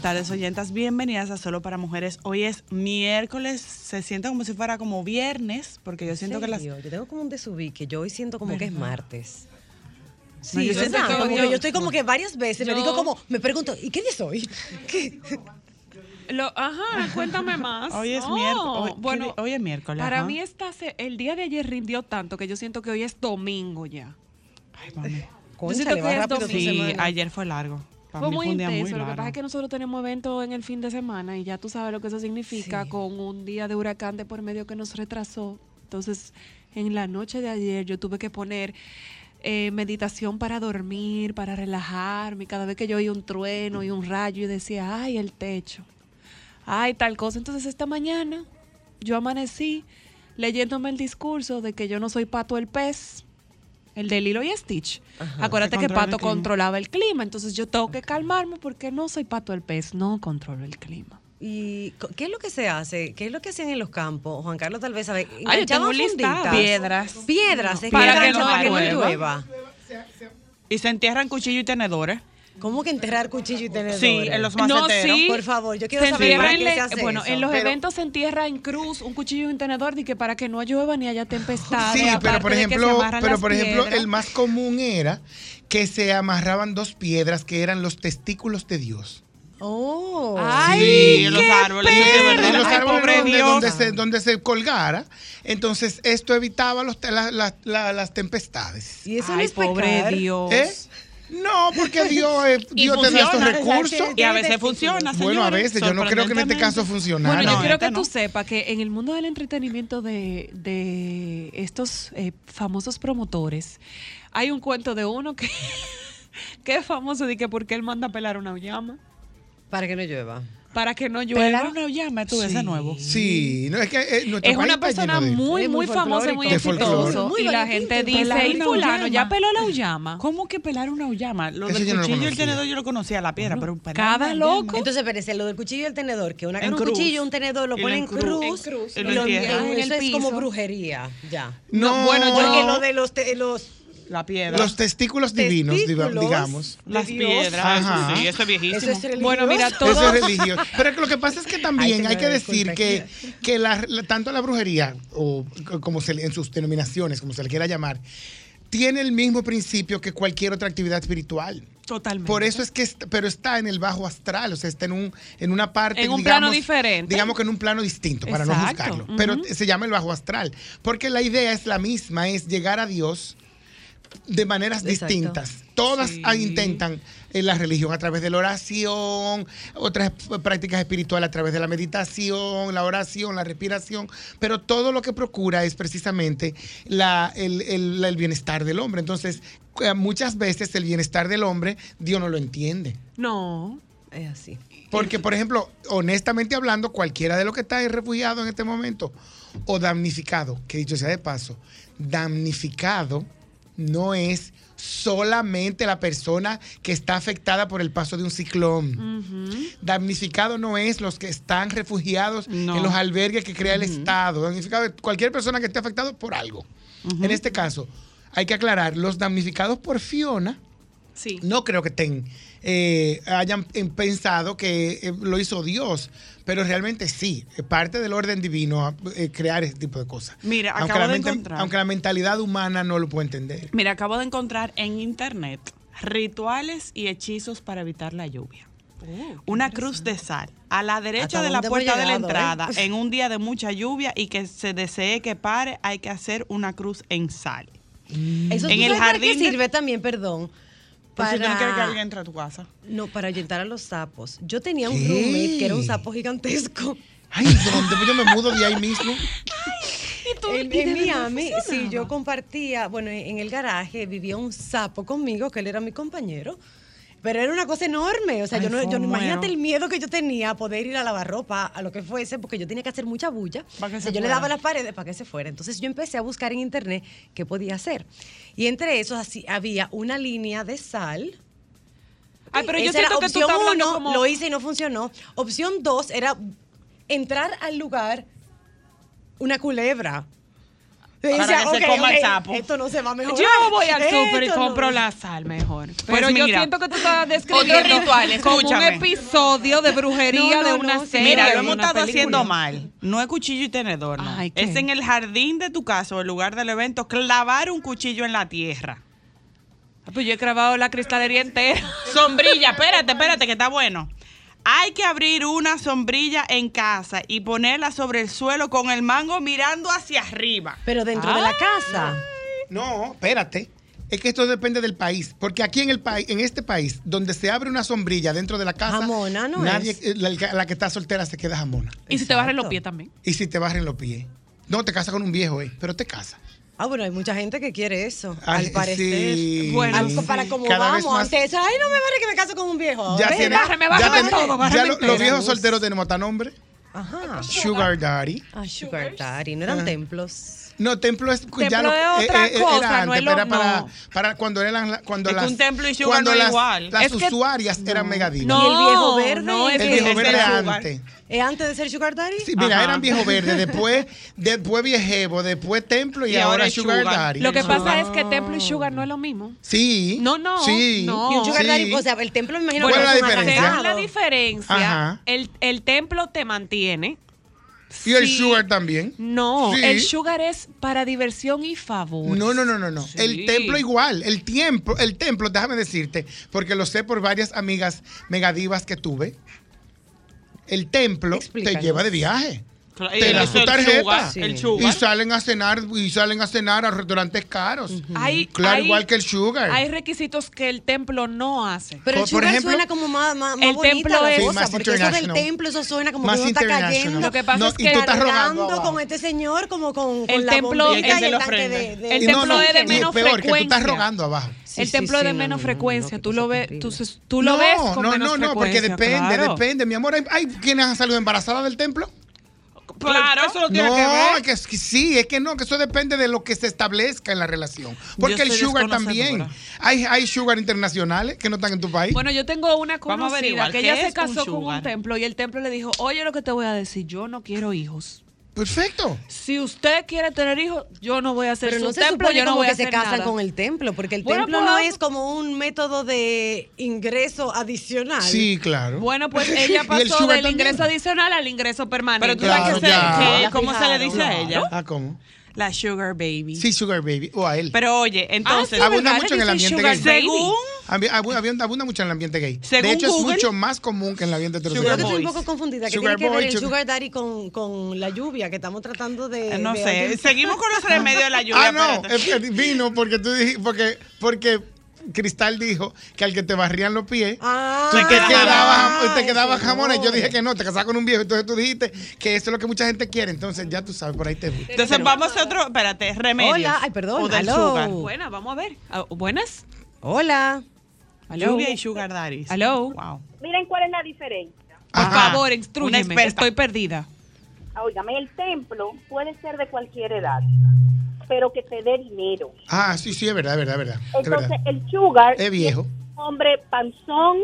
Buenas tardes, oyentas. Bienvenidas a Solo para Mujeres. Hoy es miércoles. Se siente como si fuera como viernes, porque yo siento que las. Yo tengo como un desubique. Yo hoy siento como que es martes. No, Sí, yo siento yo- que yo estoy como que varias veces me yo- digo como, me pregunto, ¿y qué día es hoy? ¿Qué? Lo, ajá, cuéntame más. Hoy es Oh, miércoles. Hoy, Bueno, ¿qué di- hoy es miércoles. para ajá. mí esta se- el día de ayer rindió tanto que yo siento que hoy es domingo ya. Ay, mami. Concha, le va que es domingo. Sí, ayer fue largo. Para Fue muy fue intenso. muy Lo que pasa es que nosotros tenemos eventos en el fin de semana y ya tú sabes lo que eso significa Sí. con un día de huracán de por medio que nos retrasó. Entonces, en la noche de ayer yo tuve que poner eh, meditación para dormir, para relajarme. Cada vez que yo oía un trueno y un rayo y decía, ay, el techo. Ay, tal cosa. Entonces, esta mañana yo amanecí leyéndome el discurso de que yo no soy Pato el pez. El de Lilo y Stitch. Acuérdate Que Pato controlaba el clima, entonces yo tengo que calmarme porque no soy Pato el pez, no controlo el clima. ¿Y qué es lo que se hace? ¿Qué es lo que hacían en los campos? Juan Carlos tal vez sabe. Ah, yo tengo ¿Enganchaban un listado. funditas? Piedras. Piedras, es Para que, no para que no llueva. llueva. Y se entierran cuchillo y tenedores. ¿Cómo que enterrar cuchillo y tenedores? Sí, en los No, maceteros. sí. Por favor, yo quiero Se saber para qué en se hace bueno, eso. en los Pero- eventos se entierra en cruz un cuchillo y un tenedor de que para que no llueva ni haya tempestades. Sí, pero por ejemplo, pero por ejemplo, piedras. el más común era que se amarraban dos piedras que eran los testículos de Dios. Oh. Ay, Sí, en los árboles. en los Ay, árboles donde, se, donde se colgara. Entonces, esto evitaba los, la- la- la- las tempestades. Y eso no Ay, es pobre pecar. Dios. ¿Eh? No, porque Dios, eh, Dios te da estos recursos. Y a veces funciona, Bueno, a veces, yo no creo que en este caso funcionara. Bueno, yo No, quiero que tú sepas que en el mundo del entretenimiento de, de estos eh, famosos promotores, hay un cuento de uno que, que es famoso de que porque él manda a pelar una llama Para que no llueva. Para que no llueva. Pelar una llama, tú, ese nuevo. Sí, no, es que eh, Es una persona de- muy, muy famosa y muy De. Muy Y la gente dice, y fulano, ya llama". peló la llama. ¿Cómo que pelar una llama? Lo del yo no lo cuchillo y el tenedor yo lo conocía, la piedra, pero pelar Cada una loco. Entonces, espérese, lo del cuchillo y el tenedor, que una En un cruz. cuchillo, un tenedor lo ponen en cruz, cruz. En cruz. y lo. En el Eso es como piso. brujería, ya. No, bueno, yo- Porque lo de los La piedra. los testículos divinos, digamos. las piedras. Ajá. Sí, eso es viejísimo. Eso es religioso. Bueno, mira, todo- Eso es religioso. Pero que lo que pasa es que también Ay, hay que decir que, que la- la- tanto la brujería, o como se le- en sus denominaciones, como se le quiera llamar, tiene el mismo principio que cualquier otra actividad espiritual. Totalmente. Por eso es que, pero está en el bajo astral, o sea, está en, un, en una parte. En un plano diferente. Digamos que en un plano distinto, para no juzgarlo. Pero se llama el bajo astral. Porque la idea es la misma, es llegar a Dios de maneras Exacto. distintas. Todas Sí. ah, intentan en la religión a través de la oración, otras prácticas espirituales a través de la meditación, la oración, la respiración, pero todo lo que procura es precisamente la- el, el- el bienestar del hombre. Entonces, eh, muchas veces el bienestar del hombre Dios no lo entiende. No. es así. Porque, por ejemplo, honestamente hablando, cualquiera de los que está ahí refugiado en este momento o damnificado, que dicho sea de paso, damnificado no es solamente la persona que está afectada por el paso de un ciclón. Damnificado no es los que están refugiados No. en los albergues que crea el Estado. Damnificado es cualquier persona que esté afectado por algo. En este caso, hay que aclarar, los damnificados por Fiona, Sí. no creo que estén, eh, hayan eh, pensado que eh, lo hizo Dios, pero realmente sí, es parte del orden divino eh, crear ese tipo de cosas. Mira, aunque acabo la de encontrar. Aunque la mentalidad humana no lo puede entender. Mira, acabo de encontrar en internet rituales y hechizos para evitar la lluvia. Una cruz de sal a la derecha ¿Hasta de la puerta de la eh? entrada en un día de mucha lluvia y que se desee que pare, hay que hacer una cruz en sal. Eso En el jardín de- sirve también, perdón. Por si tú no Para- que alguien entre a tu casa. No, para ahuyentar a los sapos. Yo tenía un ¿Qué? roommate que era un sapo gigantesco. Ay, ¿dónde? Pues yo me mudo de ahí mismo. En, en Miami, sí, yo compartía, bueno, en el garaje vivía un sapo conmigo, que él era mi compañero. Pero era una cosa enorme, o sea, Ay, yo no, yo no- imagínate el miedo que yo tenía a poder ir a lavar ropa, a lo que fuese, porque yo tenía que hacer mucha bulla. Pa' que O se sea, yo le daba las paredes para que se fuera. Entonces yo empecé a buscar en internet qué podía hacer. Y entre esos así, había una línea de sal. Ay, pero yo siento que tú opción estás hablando uno, como... lo hice y no funcionó. Opción dos era entrar al lugar una culebra. Para que se coma el sapo. Esto no se va a mejorar. Yo voy al súper y no. compro la sal mejor. Pero yo mira, siento que tú estás describiendo otro ritual, como un episodio de brujería No, no, de una serie. Mira, lo hemos estado película. haciendo mal. No es cuchillo y tenedor, no. Es en el jardín de tu casa o el lugar del evento clavar un cuchillo en la tierra. Ah, Pues yo he grabado la cristalería entera. Sombrilla, espérate, espérate, que está bueno. Hay que abrir una sombrilla en casa y ponerla sobre el suelo con el mango mirando hacia arriba. Pero dentro de la casa. No, espérate. Es que esto depende del país. Porque aquí en el país, en este país, donde se abre una sombrilla dentro de la casa, Jamona no nadie, es. eh, la, la que está soltera se queda jamona. Y si te barren los pies también. Y si te barren los pies. No, te casas con un viejo, eh, pero te casas. Ah, bueno, hay mucha gente que quiere eso. Ay, al parecer. sí. Bueno, para como Cada vamos más- antes. Ay, no me vale que me caso con un viejo. Ya, tiene- bárreme, ya bárreme tiene- todo, bárreme ya lo- los viejos solteros tenemos hasta nombre. Ajá. Sugar Daddy. Ah, Sugar Daddy. No eran Ah. templos. No, templo es Templo ya lo- es otra eh, eh, cosa, era no antes, es lo- pero era para, no. para cuando eran cuando Es que las un templo y sugar cuando no las, igual. las Es que- usuarias eran megadivas. No, ¿Y el viejo verde? no, es el que viejo es verde antes. ¿Es antes de ser Sugar Daddy? Sí, mira, Ajá. eran viejo verde, después, después viejevo, después templo y, Y ahora sugar, sugar. daddy. Lo que pasa es que templo y sugar no es lo mismo. Sí. No, no, Sí. no. Y un Sugar Sí. Daddy, o sea, el templo me imagino ¿Cuál que es la diferencia? La diferencia, Ajá. el, el templo te mantiene. Y el sugar también. No, Sí. el sugar es para diversión y favor. No, no, no, no, no. Sí. El templo igual. El tiempo, el templo, déjame decirte, porque lo sé por varias amigas megadivas que tuve. El templo te lleva de viaje. Te da su el tarjeta. sugar, Sí. el Y salen a cenar, y salen a cenar a restaurantes caros. Hay- Claro, hay- igual que el sugar. Hay requisitos que el templo no hace. Pero el por sugar ejemplo, suena como más, más, más el bonita templo la es- cosa, porque eso del templo, eso suena como Más que uno está cayendo. Lo que pasa No, es y que tú estás rogando cargando con este señor como con, con El la templo- tanque de, El templo es de menos peor, que tú estás frecuencia. rogando abajo. Sí, el sí, templo sí, de no, menos no, frecuencia. no, tú lo ves, tú, lo ves con no, menos no, no, porque frecuencia, depende, claro. depende. Mi amor, hay, hay quienes han salido embarazadas del templo. Claro, eso lo tiene no, que ver. es que, es que sí, es que no, que eso depende de lo que se establezca en la relación. Porque el sugar también. Hay, hay sugar internacionales que no están en tu país. Bueno, yo tengo una Vamos a conocida averiguar, que ¿qué ella se un casó con un templo y el templo le dijo, oye lo que te voy a decir, yo no quiero hijos. Perfecto. Si usted quiere tener hijos, yo no voy a hacer Pero su no se templo, supone yo no voy a que se hacer casan nada. con el templo, porque el Bueno, templo no pues- es como un método de ingreso adicional. Sí, claro. Bueno, pues ella el pasó del también. ingreso adicional al ingreso permanente. Pero tú Claro, sabes que se- ya. que- Ya ¿cómo se le dice a ella? Ah, ¿cómo? La sugar baby. Sí, sugar baby. O a él. Pero oye, entonces, sí, abunda mucho en el ambiente gay. según abunda, abunda mucho en el ambiente gay. Según de hecho, Google- es mucho más común que en el ambiente Yo heterosexual. que estoy un poco confundida. ¿Qué Sugar tiene que ver boy, el sugar- sugar daddy con, con la lluvia que estamos tratando de... Eh, no de sé, seguimos con los remedios de la lluvia. Ah, no, es que vino porque tú dijiste, porque, porque Cristal dijo que al que te barrían los pies, Ah, tú te quedabas, te quedabas. Y yo dije que no, te casabas con un viejo. Entonces tú dijiste que eso es lo que mucha gente quiere. Entonces ya tú sabes, por ahí te gusta. Entonces vamos a otro, espérate, remedios. Hola, ay, perdón, O del sugar. Buena, vamos a ver. Ah, ¿Buenas? Hola. ¿Aló? Lluvia y sugar. ¿Aló? Wow. Miren cuál es la diferencia. Por Ajá. favor, instruyeme, estoy perdida. Óigame, el templo puede ser de cualquier edad, pero que te dé dinero. Ah, sí, sí, es verdad, es verdad, es verdad. Es Entonces, verdad. el sugar Es viejo. un hombre panzón,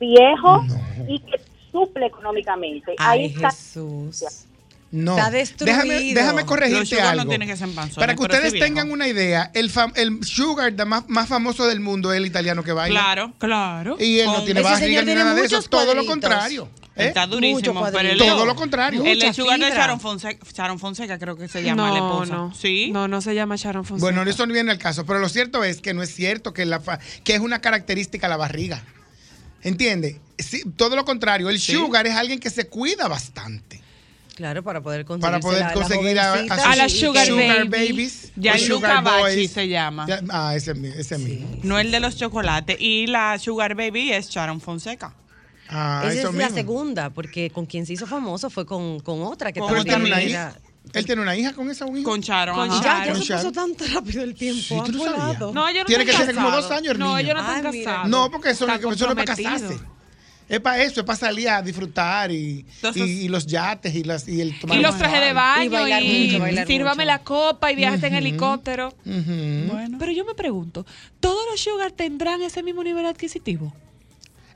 viejo No. y que suple económicamente. Ay, Ahí está. Jesús. No. Está destruido. Déjame, corregirte sugar algo. no tienen que ser panzones, Para que sí ustedes tengan una idea, el, fam- el sugar da- más, más famoso del mundo es el italiano que baila. Claro. Claro. Y él no tiene Ese barriga señor ni tiene nada de eso. muchos Todo lo cuadritos. contrario. ¿Eh? Está durísimo. Mucho pero cuadrito. Todo lo contrario. Es sugar de. Sharon Fonseca, Sharon Fonseca, creo que se llama la no, esposa. no. Sí. No, no se llama Sharon Fonseca. Bueno, eso no viene al caso, pero lo cierto es que no es cierto que, la fa- que es una característica la barriga. ¿Entiende? Sí, todo lo contrario, el Sí. sugar es alguien que se cuida bastante. Claro, para poder conseguir para poder conseguir a, A sus la sugar baby. babies. Ya el sugar Bachi boys. se llama. Ya- ah, ese, mi- ese mismo. No el de los chocolates. Y la Sugar Baby es Sharon Fonseca. Ah, Esa es la mismo. segunda, porque con quien se hizo famoso fue con, con otra que Con también tiene una era- hija. Él tiene una hija con esa un hijo. Con Sharon. Con. Y ya, ya Con se pasó tan rápido el tiempo. Sí, tú ha no volado. No, Tiene que ser como dos años el No, niño. ellos no están Ay, mira. casados. No, porque eso, no, Están eso no es para casarse. Es para eso, es para salir a disfrutar y, Entonces- y, y los yates y, las, y el tomar Y los trajes de baño Y y, bailar mucho, bailar sírvame mucho. la copa y viajes en helicóptero. Ujú. Bueno. Pero yo me pregunto, ¿todos los sugar tendrán ese mismo nivel adquisitivo?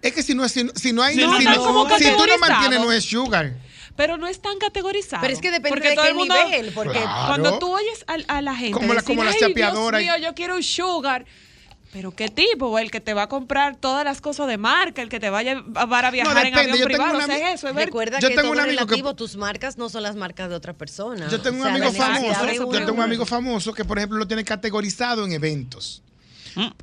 Es que si no, si, si no hay Si si, no no- están como si tú no mantienes, no es sugar. Pero no están categorizados. Pero es que depende Porque de todo qué el mundo- nivel, porque Claro. Cuando tú oyes a, a la gente Como la- decir, como las "Ay, Dios chapeadoras y- mío, yo quiero un sugar. Pero qué tipo, el que te va a comprar todas las cosas de marca, el que te va a llevar a viajar en avión yo tengo privado, una o sea, es eso, es ver Recuerda Yo que tengo todo un es amigo que- relativo, tus marcas no son las marcas de otra persona. Yo tengo O un sea, amigo la famoso, yo tengo un amigo famoso que, por ejemplo, lo tiene categorizado en eventos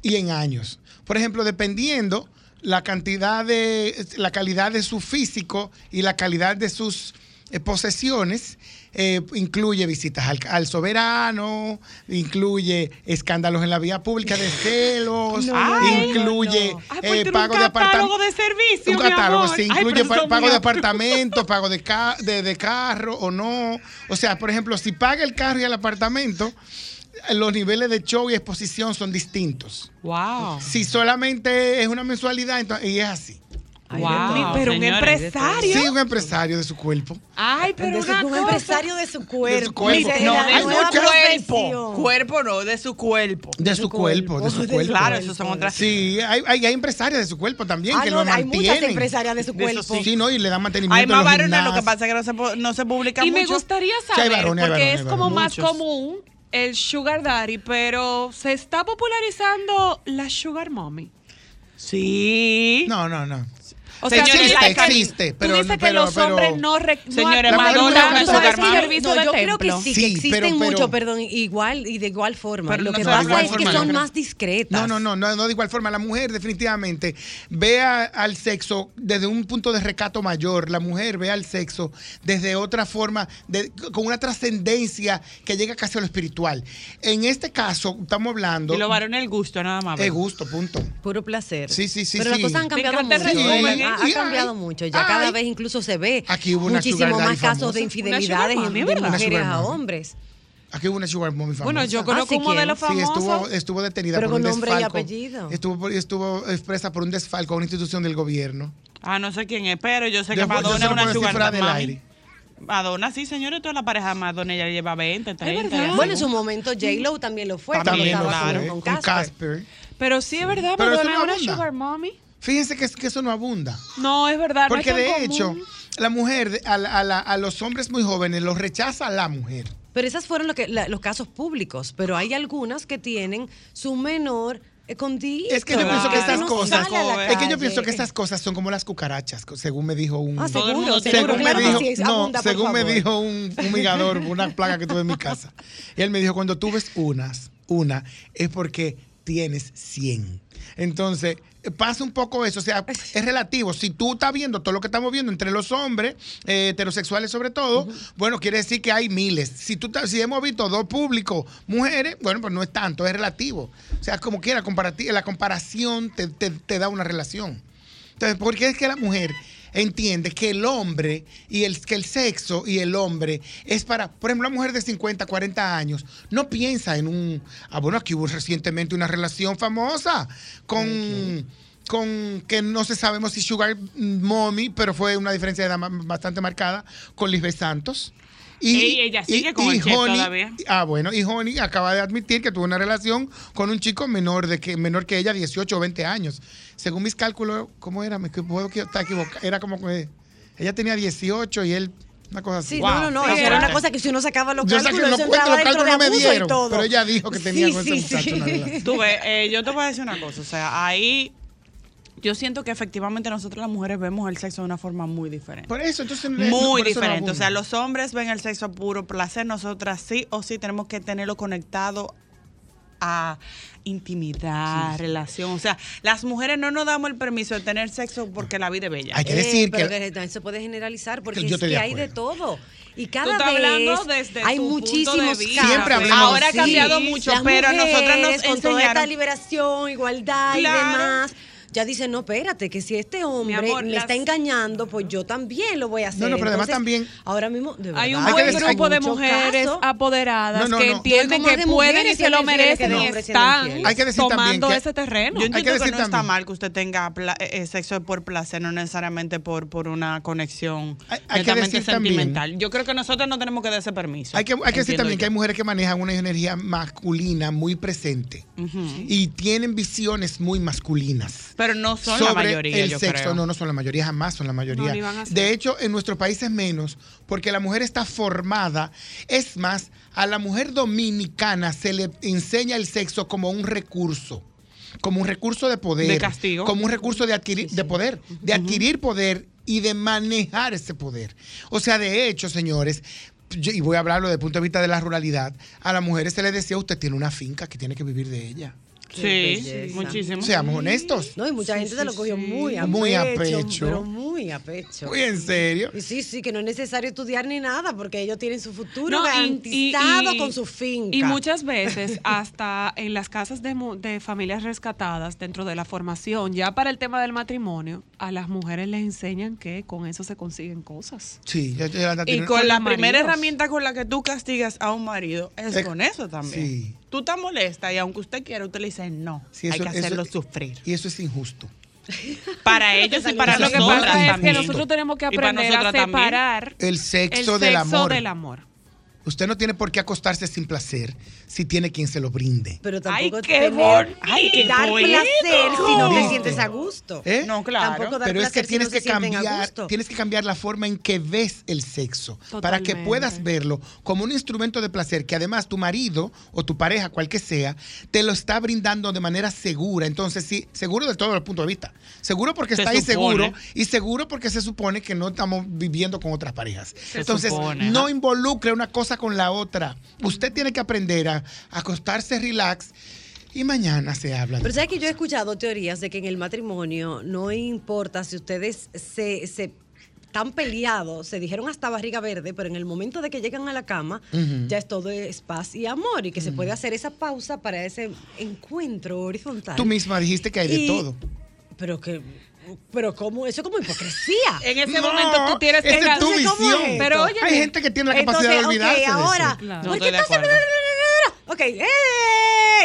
y en años. Por ejemplo, dependiendo la cantidad de, la calidad de su físico y la calidad de sus eh, posesiones, eh, incluye visitas al, al soberano, incluye escándalos en la vía pública de celos, Ay, incluye Ay, pues eh, pago un de apartamentos. de servicio, Un catálogo, sí, incluye pa- pago de apartamento, pago de, ca- de, de carro o no. O sea, por ejemplo, si paga el carro y el apartamento, los niveles de show y exposición son distintos. Wow. Si solamente es una mensualidad, entonces, y es así. Ay, Wow, pero un señores. empresario. Sí, un empresario de su cuerpo. Ay, pero su- un empresario de su cuerpo. cuerpo. No, de su cuerpo. profesión. Cuerpo no, de su cuerpo. De su cuerpo, de su cuerpo. Claro, esos son otras. Sí, hay, hay, hay empresarias de su cuerpo también Ah, que no, lo hay mantienen. muchas empresarias de su De eso cuerpo. Sí, no, y le dan mantenimiento Hay más varones, lo que pasa es que no se, no se publica Y me mucho. gustaría hay saber, varones, hay porque varones, es hay como varones. más común el sugar daddy, pero se está popularizando la sugar mommy. Sí. No, no, no. O Señores, existe, que- existe, tú pero- dices que pero- los pero- hombres no... re- no Señores, no Madonna es una ¿tú sugar sabes mommy. el servicio No, yo creo que sí, Sí, que existen pero- pero- mucho, perdón, igual y de igual forma. Pero Lo no que pasa es que son más discretas. No, no, no, no, no de igual forma. La mujer definitivamente ve a- al sexo desde un punto de recato mayor. La mujer ve al sexo desde otra forma, de- con una trascendencia que llega casi a lo espiritual. En este caso, estamos hablando Y los varones el gusto, nada más. de gusto, punto. Puro placer. Sí, sí, sí, Pero sí. las cosas han Me cambiado encanta el mucho. Ha, ha Y cambiado mucho. Ya cada vez incluso se ve Aquí hubo una muchísimo más casos famosa. de Una infidelidades sugar mommy, de mujeres sugar a mommy. hombres. Aquí hubo una sugar mommy famosa. Bueno, yo Ah, conozco ¿sí un modelo quién? Sí, famoso. estuvo, estuvo detenida Pero por un con nombre y desfalco. apellido. Estuvo, por- estuvo expresa por un desfalco a una institución del gobierno. Ah, no sé quién es, pero yo sé que Después- Madonna es una sugar aire. Madonna, sí, señores, toda la pareja de Madonna ella lleva 20, 30. verdad. ya. Bueno, en su momento J-Lo también lo fue. También lo fue, con, con Casper. Pero sí es verdad, Madonna es una sugar mommy. Fíjense que, que eso no abunda. No, es verdad. no es Porque tan de común. hecho, la mujer, a, la- a la- a los hombres muy jóvenes los rechaza la mujer. Pero esos fueron lo que, la- los casos públicos. Pero hay algunas que tienen su menor escondido. Es que yo pienso que estas No cosas, es que yo pienso que estas cosas son como las cucarachas, según me dijo un, Ah, seguro, seguro. según Claro me dijo, sí, no, según me dijo un fumigador, una plaga que tuve en mi casa. Y él me dijo, cuando tú ves unas, una, es porque tienes 100. Entonces, pasa un poco eso, o sea, es relativo. Si tú estás viendo todo lo que estamos viendo entre los hombres, eh, heterosexuales sobre todo, bueno, quiere decir que hay miles. Si tú si hemos visto dos públicos, mujeres, bueno, pues no es tanto, es relativo. O sea, como quiera, la comparación te, te- te da una relación. Entonces, ¿por qué es que la mujer entiende que el hombre y el, que el sexo y el hombre es para, por ejemplo, una mujer de 50, 40 años no piensa en un, ah, bueno, aquí hubo recientemente una relación famosa con, con que no se sabemos si Sugar Mommy, pero fue una diferencia de edad bastante marcada con Lisbeth Santos. Y ella sigue con el chef todavía. Ah, bueno, y Honey acaba de admitir que tuvo una relación con un chico menor de que menor que ella, 18 o 20 años. Según mis cálculos, ¿cómo era? Me puedo estar equivocado. Era como que ella tenía 18 y él una cosa así. Sí, Wow. no, no, no. Sí, eso era una cosa que si uno sacaba los Yo cálculos, los entraba los cálculos no me y dieron, todo. pero ella dijo que tenía Sí, con ese sí, muchacho sí. una relación. Tú ves, eh, yo te voy a decir una cosa, o sea, ahí yo siento que efectivamente nosotros las mujeres vemos el sexo de una forma muy diferente. Por eso, entonces. no- Muy por eso no diferente. O sea, los hombres ven el sexo a puro placer, nosotras sí o sí tenemos que tenerlo conectado a intimidad, relación. O sea, las mujeres no nos damos el permiso de tener sexo porque la vida es bella. Hay que Eh, decir pero que- que se puede generalizar porque yo es estoy que de hay de todo. Y cada estás vez hablando desde hay tu punto de muchísimos vista. casos. Siempre hablamos- Ahora ha cambiado mucho, Las pero nosotras nos con toda esta liberación, igualdad y demás. Ya dicen, no, espérate, que si este hombre amor, me las- está engañando, pues yo también lo voy a hacer. No, no, pero además también- Ahora mismo, de Hay un verdad, Hay que buen decir- grupo de mujeres casos. apoderadas No, no, que entienden que pueden y se lo merecen y están. Hay que decir tomando que- ese terreno. Yo Hay que entiendo que, decir no está mal que usted tenga eh, eh, sexo por placer, no necesariamente por, por una conexión Hay- hay que netamente decir también- sentimental. Yo creo que nosotros no tenemos que dar ese permiso. Hay que, hay que decir Entiendo también que hay mujeres que manejan una energía masculina muy presente y tienen visiones muy masculinas. Pero no son la sobre mayoría, el yo sexo. creo. No, no son la mayoría, jamás son la mayoría. No, de hecho, en nuestro país es menos, porque la mujer está formada. Es más, a la mujer dominicana se le enseña el sexo como un recurso. Como un recurso de poder. De castigo. Como un recurso de adquirir, de poder. De adquirir poder y de manejar ese poder. O sea, de hecho, señores, yo- y voy a hablarlo desde el punto de vista de la ruralidad, a las mujeres se les decía, usted tiene una finca que tiene que vivir de ella. Sí, belleza. muchísimo. Seamos honestos. No, y mucha gente se lo cogió muy a Muy a pecho, pecho. Pero muy a pecho. Muy en serio. Y sí, sí, que no es necesario estudiar ni nada, porque ellos tienen su futuro No, garantizado y- y- con su finca. Y muchas veces, hasta en las casas de, mu- de familias rescatadas, dentro de la formación, ya para el tema del matrimonio, a las mujeres les enseñan que con eso se consiguen cosas. Sí, ya- ya anda Y con la primera herramienta con la que tú castigas a un marido es Eh, con eso también. sí. Tú estás molesta y aunque usted quiera, usted le dice no. Sí, hay que hacerlo eso- sufrir. Y eso es injusto. Para ellos y para Eso Lo que pasa es que nosotros tenemos que aprender a separar El el sexo, sexo del amor. del amor. Usted no tiene por qué acostarse sin placer si tiene quien se lo brinde. Pero Ay, tampoco qué tener-. Ay, qué dar bonito. placer si no te ¿Viste? sientes a gusto. ¿Eh? No, claro. Tampoco dar Pero es que placer si tienes no que cambiar, gusto. tienes que cambiar la forma en que ves el sexo para que puedas verlo como un instrumento de placer que además tu marido o tu pareja, cual que sea, te lo está brindando de manera segura. Entonces, sí, seguro de todos los puntos de vista. Seguro porque Se está ahí seguro y seguro porque se supone que no estamos viviendo con otras parejas. Entonces, supone, no involucre una cosa con la otra. Usted tiene que aprender a acostarse relax y mañana se habla. Pero sabes que yo he escuchado teorías de que en el matrimonio no importa si ustedes se, se están peleados, se dijeron hasta barriga verde, pero en el momento de que llegan a la cama, ya es todo es paz y amor y que se puede hacer esa pausa para ese encuentro horizontal. Tú misma dijiste que hay de todo. Pero que, pero cómo, eso es como hipocresía. En ese No, momento tú tienes que es tu Entonces, ¿cómo visión. es Pero oye, hay gente que tiene la capacidad de Entonces, olvidarse ok, de eso. ahora, Claro. No ¿por estoy qué de estás. Ok, ¡eh!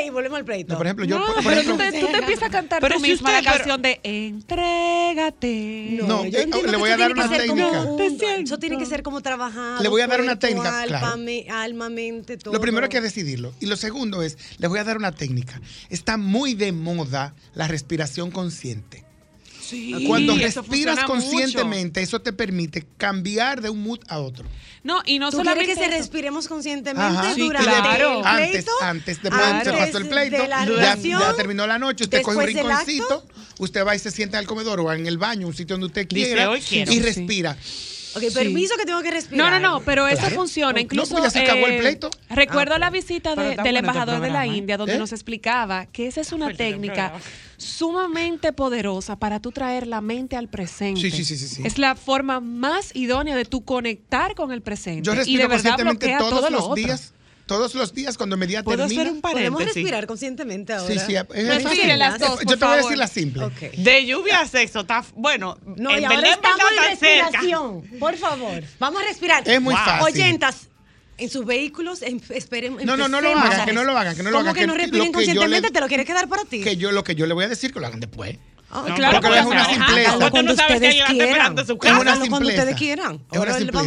y volvemos al pleito. No, por ejemplo, yo, No, por, por pero ejemplo, tú te, tú te empiezas a cantar Pero tú si misma usted- la pero- canción de Entrégate. No, yo eh, le voy a dar una como técnica. un- eso tiene que ser como trabajar. Le voy a dar una técnica, Alma, claro. alma, mente, todo. Lo primero hay que decidirlo. Y lo segundo es, les voy a dar una técnica. Está muy de moda la respiración consciente. Sí, Cuando eso respiras mucho. conscientemente, eso te permite cambiar de un mood a otro. No, y no ¿Tú quieres solamente que se eso. respiremos conscientemente Ajá. Sí, durante claro. el Antes, pleito? antes, después Antes se pasó el pleito, de la ya, relación, ya terminó la noche, usted coge un acto. rinconcito, usted va y se sienta en el comedor o en el baño, un sitio donde usted Dice, quiera, "Hoy quiero". y Sí. Permiso que tengo que No, respirar. no, no, pero eso Claro. funciona. No, Incluso. pues ya se acabó el eh, pleito. Recuerdo Ah, la visita de- del este embajador de la ¿eh? India, donde ¿Eh? nos explicaba que esa es una técnica sumamente poderosa para tú traer la mente al presente. Sí, sí, sí, sí, sí. Es la forma más idónea de tú conectar con el presente. Yo y de respiro verdad conscientemente bloquea todos todo lo los otro. Todos los días cuando mi día ¿Puedo termina. hacer un Podemos paréntesis? respirar conscientemente ahora. Sí, sí, es Respire fácil. las dos, Yo por te voy a decir la simple. De lluvia a sexo, está bueno. No, en y ahora estamos en cerca. respiración. Por favor, vamos a respirar. Es muy Wow. fácil. Oyentas, en sus vehículos, esperen. No, no, no lo hagan, que no lo hagan, que no lo ¿Cómo hagan, que que no lo respiren yo conscientemente? le- ¿Te lo quieres quedar para ti? Que yo lo que yo le voy a decir que lo hagan después. Ah, No, Claro, porque es una simpleza. Háganlo cuando Usted no sabe que ustedes alguien está quieran. Háganlo cuando simpleza. ustedes quieran. Es una simpleza.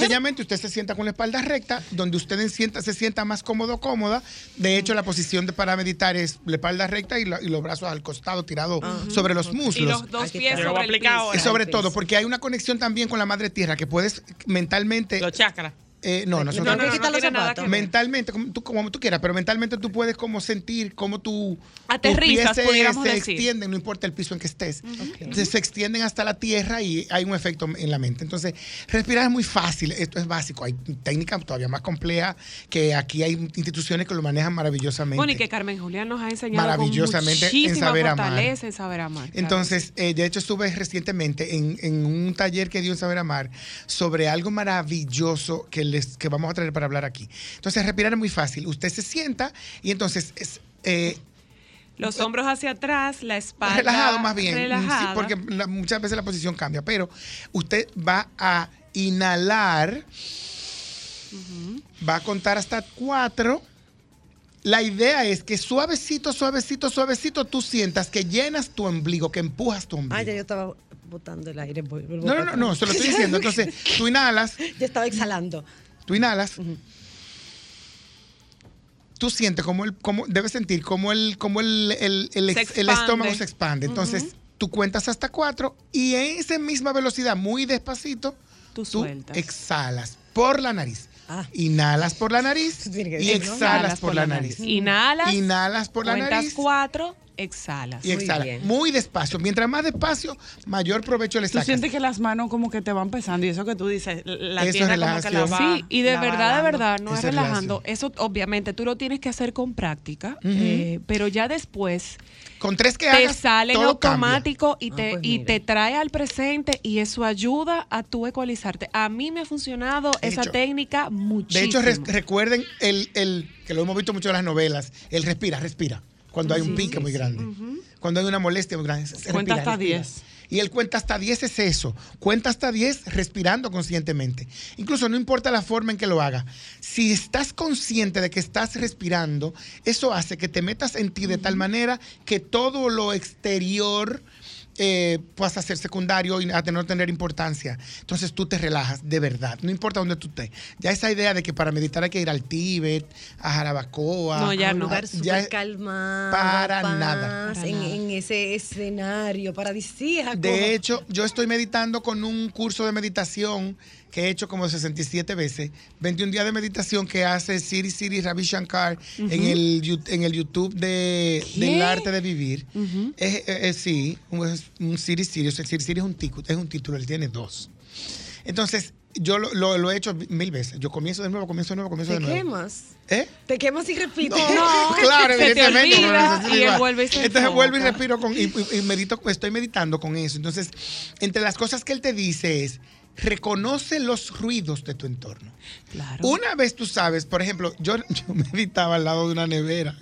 Sencillamente usted se sienta con la espalda recta, donde usted sienta, se sienta más cómodo, cómoda. De hecho, la posición de para meditar es la espalda recta y, la- y los brazos al costado tirados sobre los muslos. Y los dos pies sobre el piso. Y sobre todo, porque hay una conexión también con la madre tierra que puedes mentalmente Los chakras. Eh, no, nosotros que quitar los tiene nada zapatos. que mentalmente, como tú, como tú quieras, pero mentalmente tú puedes como sentir cómo tu, tus pies se, se decir. extienden, no importa el piso en que estés. Entonces, se extienden hasta la tierra y hay un efecto en la mente. Entonces, respirar es muy fácil, esto es básico. Hay técnicas todavía más complejas que aquí hay instituciones que lo manejan maravillosamente. Bueno, y que Carmen Julián nos ha enseñado Maravillosamente con en saber amar. en saber amar. claro. Entonces, eh, de hecho, estuve recientemente en, en un taller que dio en Saber Amar sobre algo maravilloso que, les, que vamos a traer para hablar aquí. Entonces, respirar es muy fácil. Usted se sienta y entonces es, eh, Los hombros hacia atrás, la espalda. relajado más bien. relajada. Sí, porque la- muchas veces la posición cambia, pero usted va a inhalar, va a contar hasta cuatro. La idea es que suavecito, suavecito, suavecito tú sientas que llenas tu ombligo, que empujas tu ombligo. Ah, ya yo estaba botando el aire. voy- vuelvo No, no, no, no, se lo estoy diciendo. Entonces, tú inhalas, Yo estaba exhalando. Tú inhalas. Tú sientes como el, como, debes sentir como el, como el, el, el Se ex- el expande. estómago se expande. Entonces, tú cuentas hasta cuatro y en esa misma velocidad, muy despacito, Tú tú sueltas. exhalas por la nariz. Ah. Inhalas por la nariz y exhalas por la nariz. Inhalas. Inhalas por la cuentas nariz cuatro, exhalas. y Muy exhalas. Muy despacio. Mientras más despacio, mayor provecho le Tú sacas. sientes que las manos como que te van pesando y eso que tú dices, la Eso es tierra como que la va Sí, y de verdad, de verdad, no es relajando. Eso obviamente tú lo tienes que hacer con práctica, eh, pero ya después Con tres que te sale en cambia. automático y, Ah, te, pues y te trae al presente y eso ayuda a tú ecualizarte. A mí me ha funcionado De esa hecho- técnica muchísimo. De hecho, res- recuerden el, el que lo hemos visto mucho en las novelas, el respira, respira. Cuando hay un pique muy grande. Cuando hay una molestia muy grande. se- Cuenta respira, hasta respira. 10. Y él cuenta hasta 10 es eso. Cuenta hasta 10 respirando conscientemente. Incluso no importa la forma en que lo haga. Si estás consciente de que estás respirando, eso hace que te metas en ti de tal manera que todo lo exterior eh, pasa a ser secundario y a no tener importancia. Entonces tú te relajas de verdad, no importa dónde tú estés. Ya esa idea de que para meditar hay que ir al Tíbet, a Jarabacoa. No, ya a un no. lugar Ya súper calmado. para paz, nada. Para en, nada. en ese escenario paradisíaco. De hecho, yo estoy meditando con un curso de meditación que he hecho como 67 veces, 21 días de meditación que hace Siri Siri Ravi Shankar en, el, en el YouTube de, del arte de vivir. es, es- es- sí, un, es un Siri Siri, o sea, Siri Siri es un, ticu- es un título, él tiene dos. Entonces, yo lo, lo- lo he hecho mil veces. Yo comienzo de nuevo, comienzo de nuevo, comienzo Te de nuevo. quemas. ¿Eh? Te quemas y repites. No, claro, se te evidentemente. olvida y él igual. vuelve y se Entonces vuelvo y respiro con, y medito, estoy meditando con eso. Entonces, entre las cosas que él te dice es, reconoce los ruidos de tu entorno. Claro. Una vez tú sabes, por ejemplo, yo, yo meditaba al lado de una nevera.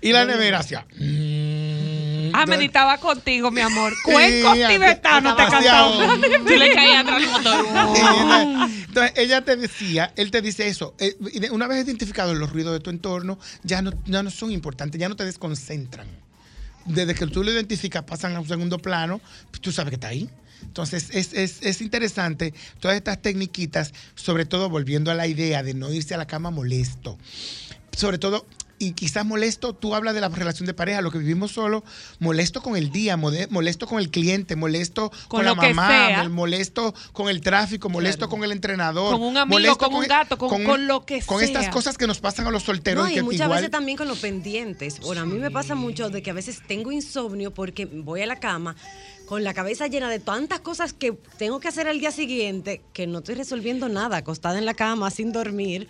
Y la nevera hacía. mm, Ah, meditaba contigo, mi amor. Cuenco Sí, tibetano te estaba cantaba. vaciado. Tú le caías atrás al motor. Entonces ella te decía, él te dice eso. eh, Una vez identificados los ruidos de tu entorno, ya no, ya no son importantes, ya no te desconcentran. Desde que tú lo identificas, pasan a un segundo plano, pues tú sabes que está ahí. Entonces es, es- es interesante todas estas tecniquitas, sobre todo volviendo a la idea de no irse a la cama molesto. Sobre todo, y quizás molesto, tú hablas de la relación de pareja, lo que vivimos solo, molesto con el día, molesto con el cliente, molesto con, Con la mamá, sea. molesto con el tráfico, molesto con el entrenador. Con un amigo, molesto con un gato, con- con lo que Con estas sea. cosas que nos pasan a los solteros. No, y que muchas igual- veces también con los pendientes. Bueno, a mí me pasa mucho de que a veces tengo insomnio porque voy a la cama con la cabeza llena de tantas cosas que tengo que hacer al día siguiente que no estoy resolviendo nada, acostada en la cama sin dormir.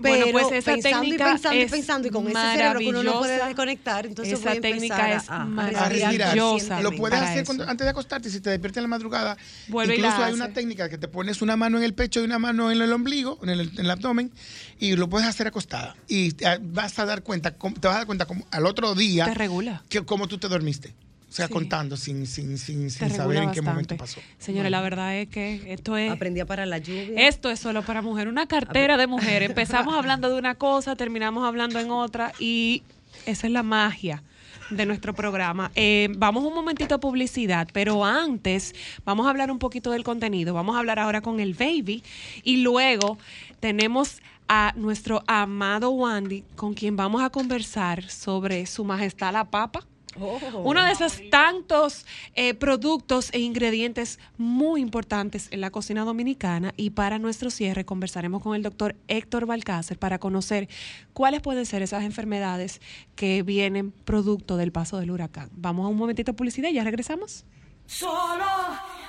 Bueno, Pero pues esa pensando y técnica pensando y es pensando y con ese cerebro que uno no puede desconectar, entonces Esa voy a técnica es a, a, a maravillosa. Maravillosa Lo puedes hacer cuando- antes de acostarte, si te despiertas en la madrugada. Vuelve y Incluso la hay una técnica que te pones una mano en el pecho y una mano en el ombligo, en el, en el abdomen, y lo puedes hacer acostada. Y vas a dar cuenta, te vas a dar cuenta como al otro día Te regula. que cómo tú te dormiste. O sea, Sí. contando sin, sin, sin, sin saber en qué bastante. momento pasó. Señores, la verdad es que esto es... aprendí a parar la lluvia. Esto es solo para mujer, una cartera de mujer. Empezamos hablando de una cosa, terminamos hablando en otra y esa es la magia de nuestro programa. Eh, vamos un momentito a publicidad, pero antes vamos a hablar un poquito del contenido. Vamos a hablar ahora con el baby y luego tenemos a nuestro amado Wandy con quien vamos a conversar sobre su majestad la papa. Uno de esos tantos eh, productos e ingredientes muy importantes en la cocina dominicana y para nuestro cierre conversaremos con el doctor Héctor Balcácer para conocer cuáles pueden ser esas enfermedades que vienen producto del paso del huracán. Vamos a un momentito de publicidad y ya regresamos. Solo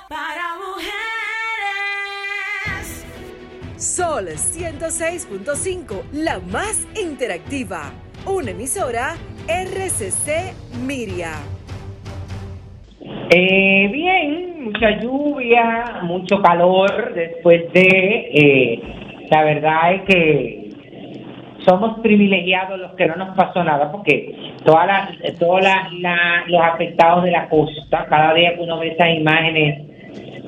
para mujeres. Sol 106.5, la más interactiva. Una emisora RCC Miria. Eh, bien, mucha lluvia, mucho calor después de, eh, la verdad es que somos privilegiados los que no nos pasó nada porque todas las, todas las- la- los afectados de la costa, cada día que uno ve esas imágenes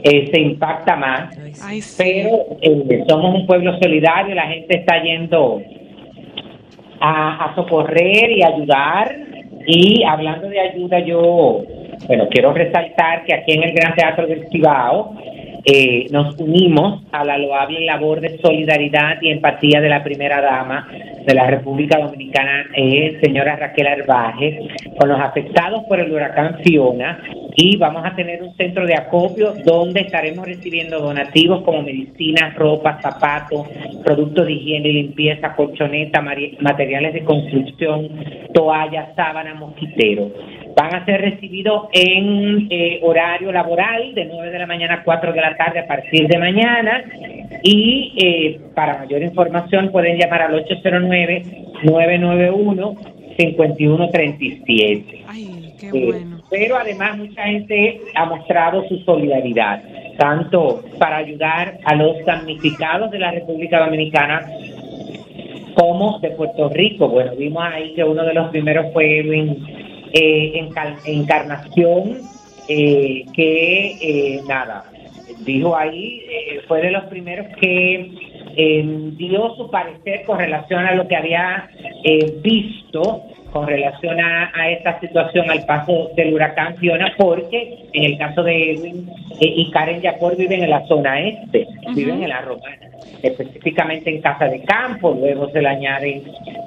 eh, se impacta más, Ay, sí. pero eh, somos un pueblo solidario, la gente está yendo a, a socorrer y ayudar. Y hablando de ayuda, yo, bueno, quiero resaltar que aquí en el Gran Teatro del Cibao eh, nos unimos a la loable labor de solidaridad y empatía de la primera dama de la República Dominicana, eh, señora Raquel Arbaje, con los afectados por el huracán Fiona. Y vamos a tener un centro de acopio donde estaremos recibiendo donativos como medicinas, ropa, zapatos, productos de higiene y limpieza, colchoneta, materiales de construcción, toallas, sábanas, mosquiteros. Van a ser recibidos en eh, horario laboral de 9 de la mañana a 4 de la tarde a partir de mañana. Y eh, para mayor información pueden llamar al 809-991-5137. Ay, qué Eh, bueno. Pero además mucha gente ha mostrado su solidaridad, tanto para ayudar a los damnificados de la República Dominicana como de Puerto Rico. Bueno, vimos ahí que uno de los primeros fue Edwin eh, Encarnación, eh, que eh, nada, dijo ahí, eh, fue de los primeros que eh, dio su parecer con relación a lo que había eh, visto con relación a, a esta situación, al paso del huracán Fiona, porque en el caso de Edwin eh, y Karen Yapor viven en la zona este, viven en la Romana, específicamente en Casa de Campo, luego se le añaden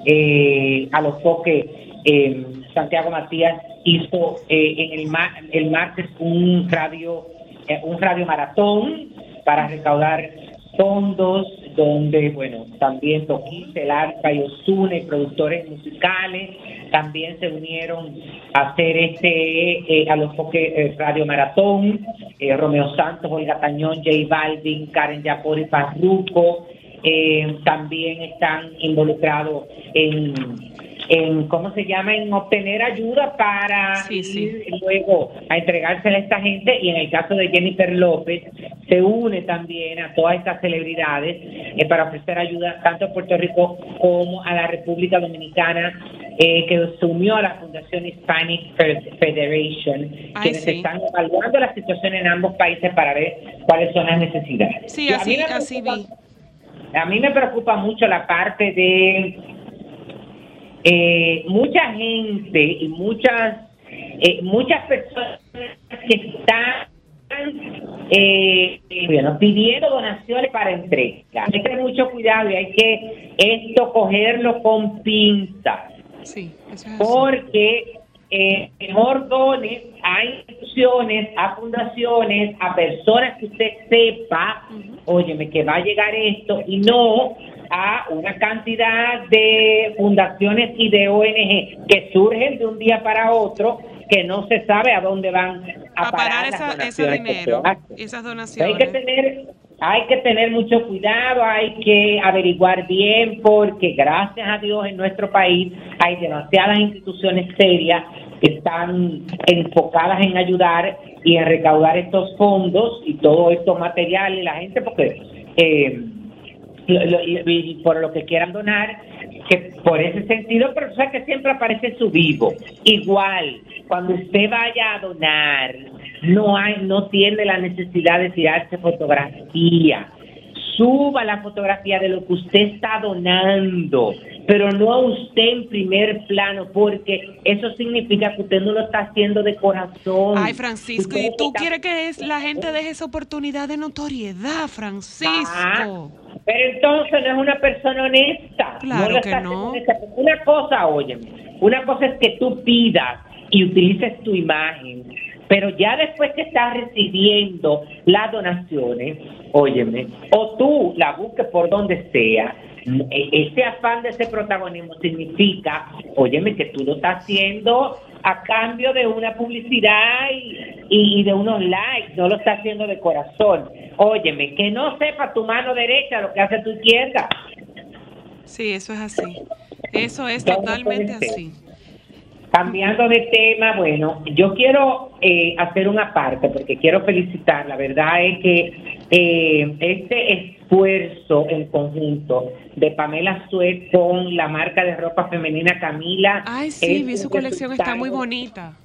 eh, a los toques eh, Santiago Matías hizo eh, en el, el martes un radio eh, un radio maratón para recaudar fondos donde bueno también Toquís, el Arca y Osune, productores musicales también se unieron a hacer este eh, a los eh, radio maratón eh, Romeo Santos, Olga Tañón, J Balvin, Karen Yapor y Farruco eh, también están involucrados en en cómo se llama en obtener ayuda para Sí, sí. ir luego a entregársela a esta gente y en el caso de Jennifer López se une también a todas estas celebridades eh, para ofrecer ayuda tanto a Puerto Rico como a la República Dominicana eh, que se unió a la Fundación Hispanic Fe- Federation Ay, quienes sí. están evaluando la situación en ambos países para ver cuáles son las necesidades. Sí, Y a así, mí me así vi. a mí me preocupa mucho la parte de eh, mucha gente y muchas eh, muchas personas que están eh, eh, bueno, pidiendo donaciones para entrega. Hay que tener mucho cuidado y hay que esto cogerlo con pinzas Sí, eso es así. porque eh, mejor done a instituciones, a fundaciones, a personas que usted sepa, óyeme, que va a llegar esto y no a una cantidad de fundaciones y de ONG que surgen de un día para otro que no se sabe a dónde van a, A parar esa- ese dinero, esas Hay donaciones. que tener hay que tener mucho cuidado, hay que averiguar bien porque gracias a Dios en nuestro país hay demasiadas instituciones serias que están enfocadas en ayudar y en recaudar estos fondos y todo estos materiales la gente porque eh, y, por lo que quieran donar, que por ese sentido, pero o que siempre aparece su vivo. Igual, cuando usted vaya a donar, no hay, no tiene la necesidad de tirarse fotografía. Suba la fotografía de lo que usted está donando, pero no a usted en primer plano, porque eso significa que usted no lo está haciendo de corazón. Ay, Francisco, Usted ¿y tú está- quieres que es- la gente deje esa oportunidad de notoriedad, Francisco? Ah, pero entonces no es una persona honesta. Claro lo que no. honesta. Una cosa, óyeme, una cosa es que tú pidas y utilices tu imagen, pero ya después que estás recibiendo las donaciones, óyeme, o tú la busques por donde sea, e- ese afán de ese protagonismo significa, óyeme, que tú lo estás haciendo a cambio de una publicidad y, de unos likes, no lo estás haciendo de corazón. Óyeme, que no sepa tu mano derecha lo que hace tu izquierda. Sí, eso es así. Eso es totalmente así. Cambiando de tema, bueno, yo quiero eh, hacer una parte porque quiero felicitar. La verdad es que eh, este esfuerzo en conjunto de Pamela Suet con la marca de ropa femenina Camila. Ay, sí, vi su colección, está muy bonita.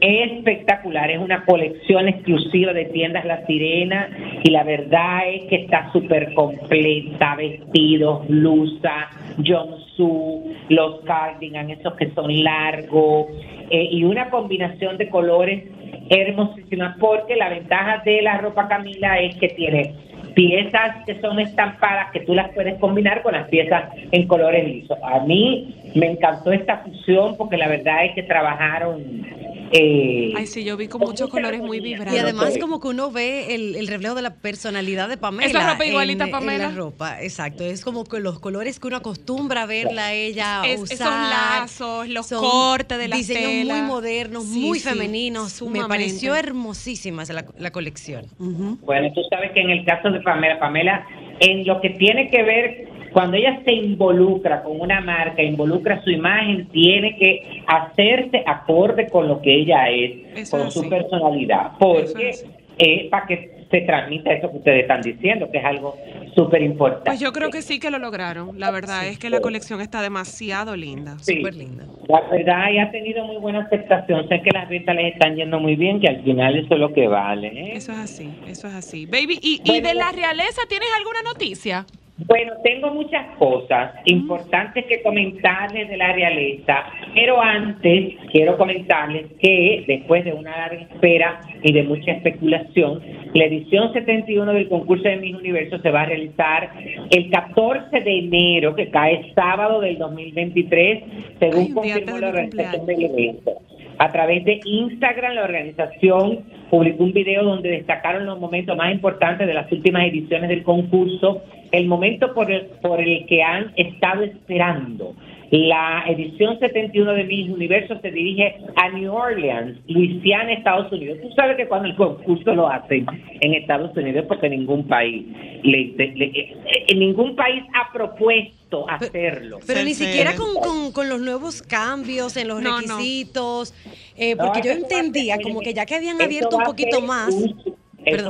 Espectacular. Es una colección exclusiva de tiendas La Sirena y la verdad es que está súper completa, vestidos, blusa, jumpsuit, los cardigan, esos que son largos eh, y una combinación de colores hermosísimas porque la ventaja de la ropa Camila es que tiene piezas que son estampadas que tú las puedes combinar con las piezas en colores lisos. A mí me encantó esta fusión porque la verdad es que trabajaron eh, Ay, sí, yo vi con muchos colores muy vibrantes. Y además como que uno ve el, el reflejo de la personalidad de Pamela. Esa ropa en- igualita en Pamela. la ropa, exacto. Es como que los colores que uno acostumbra a verla a ella Es- usar. esos lazos, los Son cortes de las Diseños muy modernos, Sí, muy sí, femeninos. Me pareció hermosísima la, la colección. Bueno, tú sabes que en el caso de Pamela, Pamela, en lo que tiene que ver, cuando ella se involucra con una marca, involucra su imagen, tiene que hacerse acorde con lo que ella es, Eso con es su así. personalidad, porque es eh, para que se transmita eso que ustedes están diciendo, que es algo súper importante. Pues yo creo que sí que lo lograron. La verdad es que la colección está demasiado linda. Sí. Súper linda. La verdad, y ha tenido muy buena aceptación. Sé que las ventas les están yendo muy bien, que al final eso es lo que vale. ¿eh? Eso es así, eso es así. Baby, ¿y, y de la realeza tienes alguna noticia? Bueno, tengo muchas cosas importantes que comentarles de la realeza, pero antes quiero comentarles que después de una larga espera y de mucha especulación, la edición 71 del concurso de Miss Universo se va a realizar el 14 de enero, que cae sábado del 2023, según Ay, confirmó la organización del evento. A través de Instagram, la organización publicó un video donde destacaron los momentos más importantes de las últimas ediciones del concurso, el momento por el, por el que han estado esperando. La edición 71 de Miss Universo se dirige a New Orleans, Luisiana, Estados Unidos. Tú sabes que cuando el concurso lo hacen en Estados Unidos, porque ningún país, le, le- eh, ningún país ha propuesto hacerlo. Pero ni siquiera con, con- con los nuevos cambios en los No, no. requisitos, eh, No, porque yo entendía ser- como que ya que habían abierto un poquito más. un-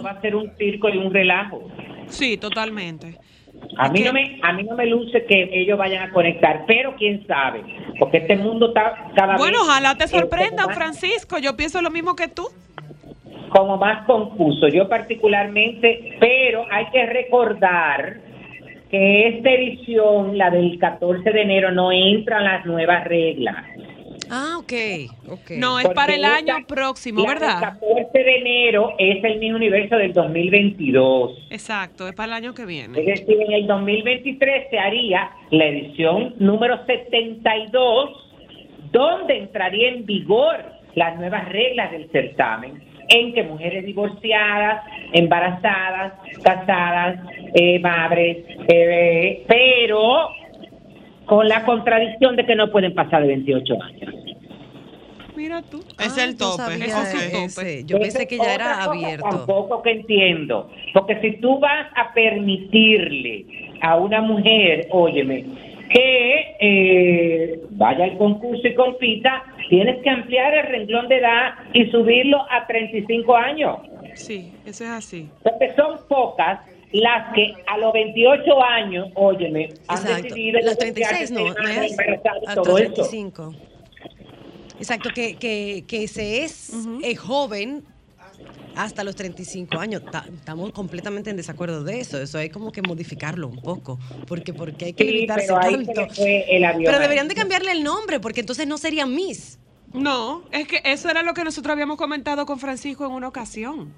va a ser un circo y un relajo. Sí, totalmente. A mí, no me, a mí no me luce que ellos vayan a conectar, pero quién sabe, porque este mundo está cada vez... Bueno, ojalá te sorprendan, como más- Francisco. Yo pienso lo mismo que tú. Como más confuso, yo particularmente, pero hay que recordar que esta edición, la del 14 de enero, no entran las nuevas reglas. Ah, ok, ok. No, es para el año esta- próximo, la ¿verdad? 14 de enero es el mismo universo del 2022. Exacto, es para el año que viene. Es decir, en el 2023 se haría la edición número 72, donde entraría en vigor las nuevas reglas del certamen, en que mujeres divorciadas, embarazadas, casadas, eh, madres, eh, pero con la contradicción de que no pueden pasar de 28 años. Mira tú. Es Ah, el tope. es el tope. ese. Yo pensé que ya era abierto. Tampoco que entiendo. Porque si tú vas a permitirle a una mujer, óyeme, que eh, vaya al concurso y compita, tienes que ampliar el renglón de edad y subirlo a 35 años. Sí, eso es así. Porque son pocas las que a los 28 años, óyeme, han Exacto. decidido Los 36 no, no es hasta todo eso. 35. Exacto, que, que, que se es eh, joven hasta los 35 años. Ta- Estamos completamente en desacuerdo de eso. Eso hay como que modificarlo un poco. Porque, porque hay que Sí, limitarse pero tanto. Pero deberían de cambiarle el nombre, porque entonces no sería Miss. No, es que eso era lo que nosotros habíamos comentado con Francisco en una ocasión.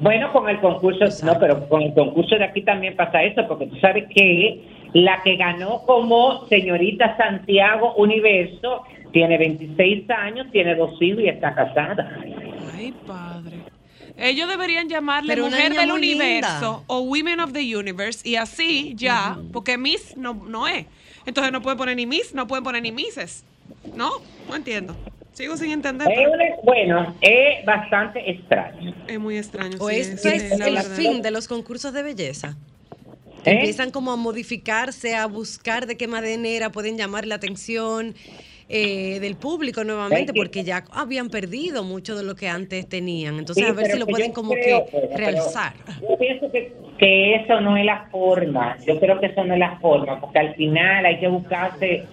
Bueno, con el concurso, no, pero con el concurso de aquí también pasa eso, porque tú sabes que la que ganó como señorita Santiago Universo tiene 26 años, tiene dos hijos y está casada. Ay, padre. Ellos deberían llamarle Pero Mujer del Universo o Women of the Universe y así ya, porque Miss no, no es. Entonces no pueden poner ni Miss, no pueden poner ni Misses. No, no entiendo. Sigo sin entender. Es una- bueno, es bastante extraño. es muy extraño. O sí, esto sí, es la el verdad. fin de los concursos de belleza. ¿Eh? Empiezan como a modificarse, a buscar de qué manera pueden llamar la atención eh, del público nuevamente, porque ya habían perdido mucho de lo que antes tenían. Entonces, Sí, a ver si lo que pueden como creo, que pero realzar. Yo pienso que, que eso no es la forma. Yo creo que eso no es la forma, porque al final hay que buscarse,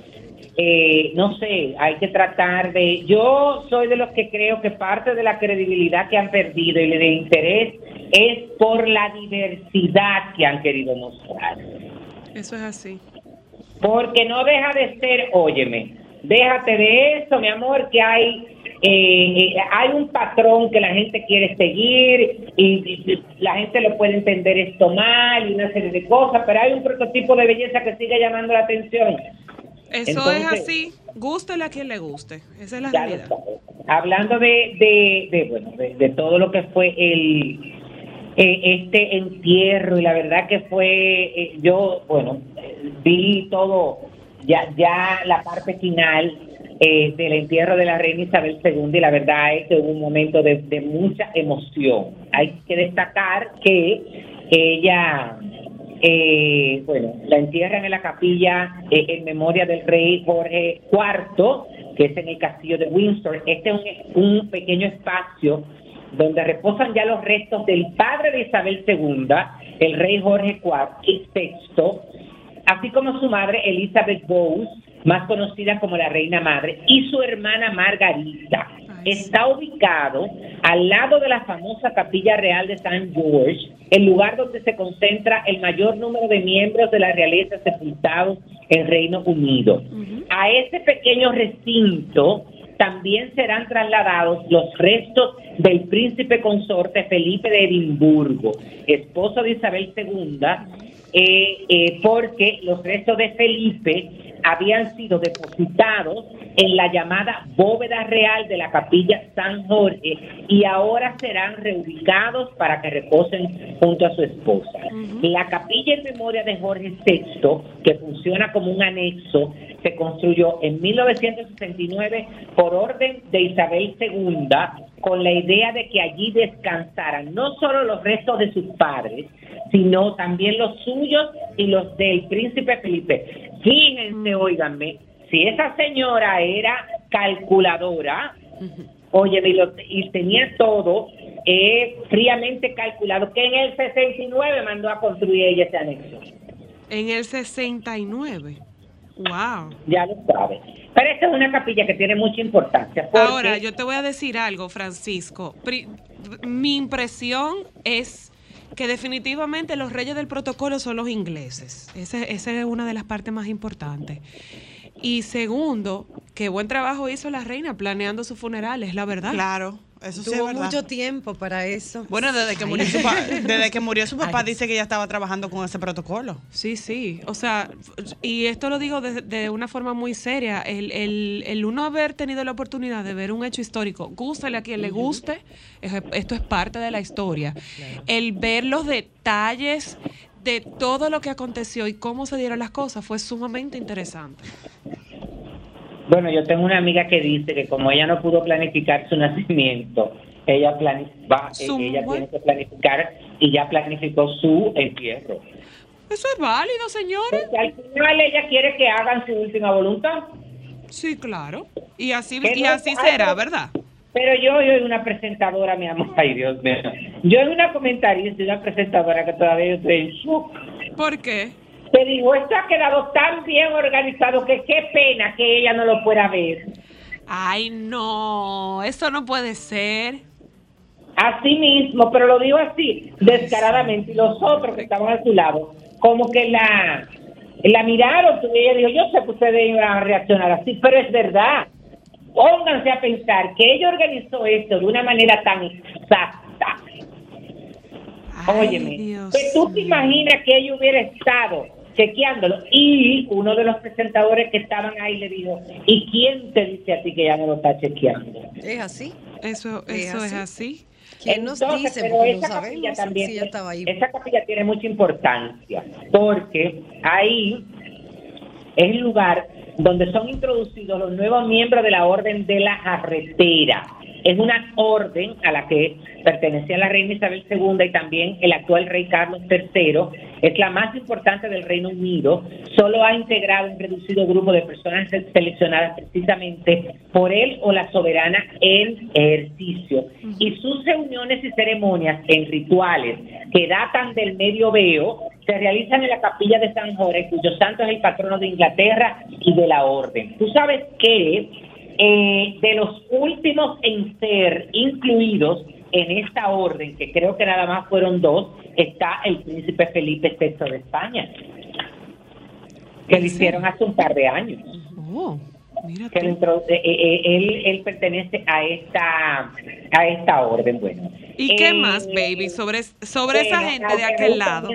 eh, no sé, hay que tratar de... Yo soy de los que creo que parte de la credibilidad que han perdido y de interés es por la diversidad que han querido mostrar. Eso es así. Porque no deja de ser, óyeme, déjate de eso, mi amor, que hay eh, eh, hay un patrón que la gente quiere seguir y, y la gente lo puede entender esto mal y una serie de cosas, pero hay un prototipo de belleza que sigue llamando la atención. Eso Entonces- es así. Gústele a quien le guste. Esa es la realidad. Hablando de, de, de, bueno, de, de todo lo que fue el eh, este entierro y la verdad que fue eh, yo bueno vi todo ya ya la parte final eh, del entierro de la reina Isabel II y la verdad es que hubo un momento de, mucha emoción hay que destacar que ella eh, bueno, la entierran en la capilla eh, en memoria del rey Jorge IV, que es en el castillo de Windsor. Este es un, un pequeño espacio donde reposan ya los restos del padre de Isabel II, el rey Jorge IV, así como su madre Elizabeth Bowes, más conocida como la reina madre, y su hermana Margarita. Está ubicado al lado de la famosa capilla real de San George, el lugar donde se concentra el mayor número de miembros de la realeza sepultados en Reino Unido. A ese pequeño recinto también serán trasladados los restos del príncipe consorte Felipe de Edimburgo, esposo de Isabel II, eh, eh, porque los restos de Felipe habían sido depositados en la llamada bóveda real de la capilla San Jorge y ahora serán reubicados para que reposen junto a su esposa. La capilla en memoria de Jorge VI, que funciona como un anexo, se construyó en 1969 por orden de Isabel II con la idea de que allí descansaran no solo los restos de sus padres, sino también los suyos y los del príncipe Felipe. Fíjense, óiganme, si esa señora era calculadora, oye, y, lo- y tenía todo eh, fríamente calculado, que en el 69 mandó a construir ella ese anexo. En el 69. Wow. Ya lo sabe. Pero esta es una capilla que tiene mucha importancia. porque- Ahora, yo te voy a decir algo, Francisco. Pri- mi impresión es que definitivamente los reyes del protocolo son los ingleses. Ese- Esa es una de las partes más importantes. Y segundo, qué buen trabajo hizo la reina planeando sus funerales, la verdad. Claro, eso sí es Tuvo verdad. mucho tiempo para eso. Bueno, desde que murió su, pa- desde que murió su papá dice que ella estaba trabajando con ese protocolo. Sí, sí. O sea, y esto lo digo de, de una forma muy seria. El, el- el uno haber tenido la oportunidad de ver un hecho histórico, gústale a quien le guste, es- esto es parte de la historia. El ver los detalles de todo lo que aconteció y cómo se dieron las cosas fue sumamente interesante. Bueno, yo tengo una amiga que dice que como ella no pudo planificar su nacimiento, ella, va- eh, ella tiene que planificar y ya planificó su entierro. Eso es válido, señores. Porque al final ella quiere que hagan su última voluntad. Sí, claro. Y así, y así será, ¿verdad? Pero yo soy una presentadora, mi amor. Ay, Dios mío. Yo soy una comentarista y una presentadora que todavía estoy en shock. ¿Por qué? Te digo, esto ha quedado tan bien organizado que qué pena que ella no lo pueda ver. Ay, no, eso no puede ser. Así mismo, pero lo digo así, descaradamente. Y los otros que estaban a su lado, como que la, la miraron, y ella dijo, yo sé que ustedes iban a reaccionar así, pero es verdad. Pónganse a pensar que ella organizó esto de una manera tan exacta. Ay, Óyeme, Dios que tú te imaginas que ella hubiera estado chequeándolo. Y uno de los presentadores que estaban ahí le dijo, ¿y quién te dice a ti que ya no lo está chequeando? ¿Es así? Eso, ¿Es eso es así? así. ¿Quién nos Entonces, dice? pero esa capilla sabemos también, estaba ahí. esa capilla tiene mucha importancia porque ahí es el lugar donde son introducidos los nuevos miembros de la Orden de la Jarretera. Es una orden a la que pertenecía la reina Isabel II y también el actual rey Carlos III. Es la más importante del Reino Unido. Solo ha integrado un reducido grupo de personas seleccionadas precisamente por él o la soberana en ejercicio. Y sus reuniones y ceremonias en rituales que datan del medioveo se realizan en la capilla de San Jorge, cuyo santo es el patrono de Inglaterra y de la orden. Tú sabes que eh, de los últimos en ser incluidos en esta orden, que creo que nada más fueron dos, está el príncipe Felipe VI de España, que lo hicieron hace un par de años. Oh, mira Que eh, eh, él, él pertenece a esta a esta orden, bueno. ¿Y qué Eh, más, baby, sobre, sobre esa gente de aquel que lado?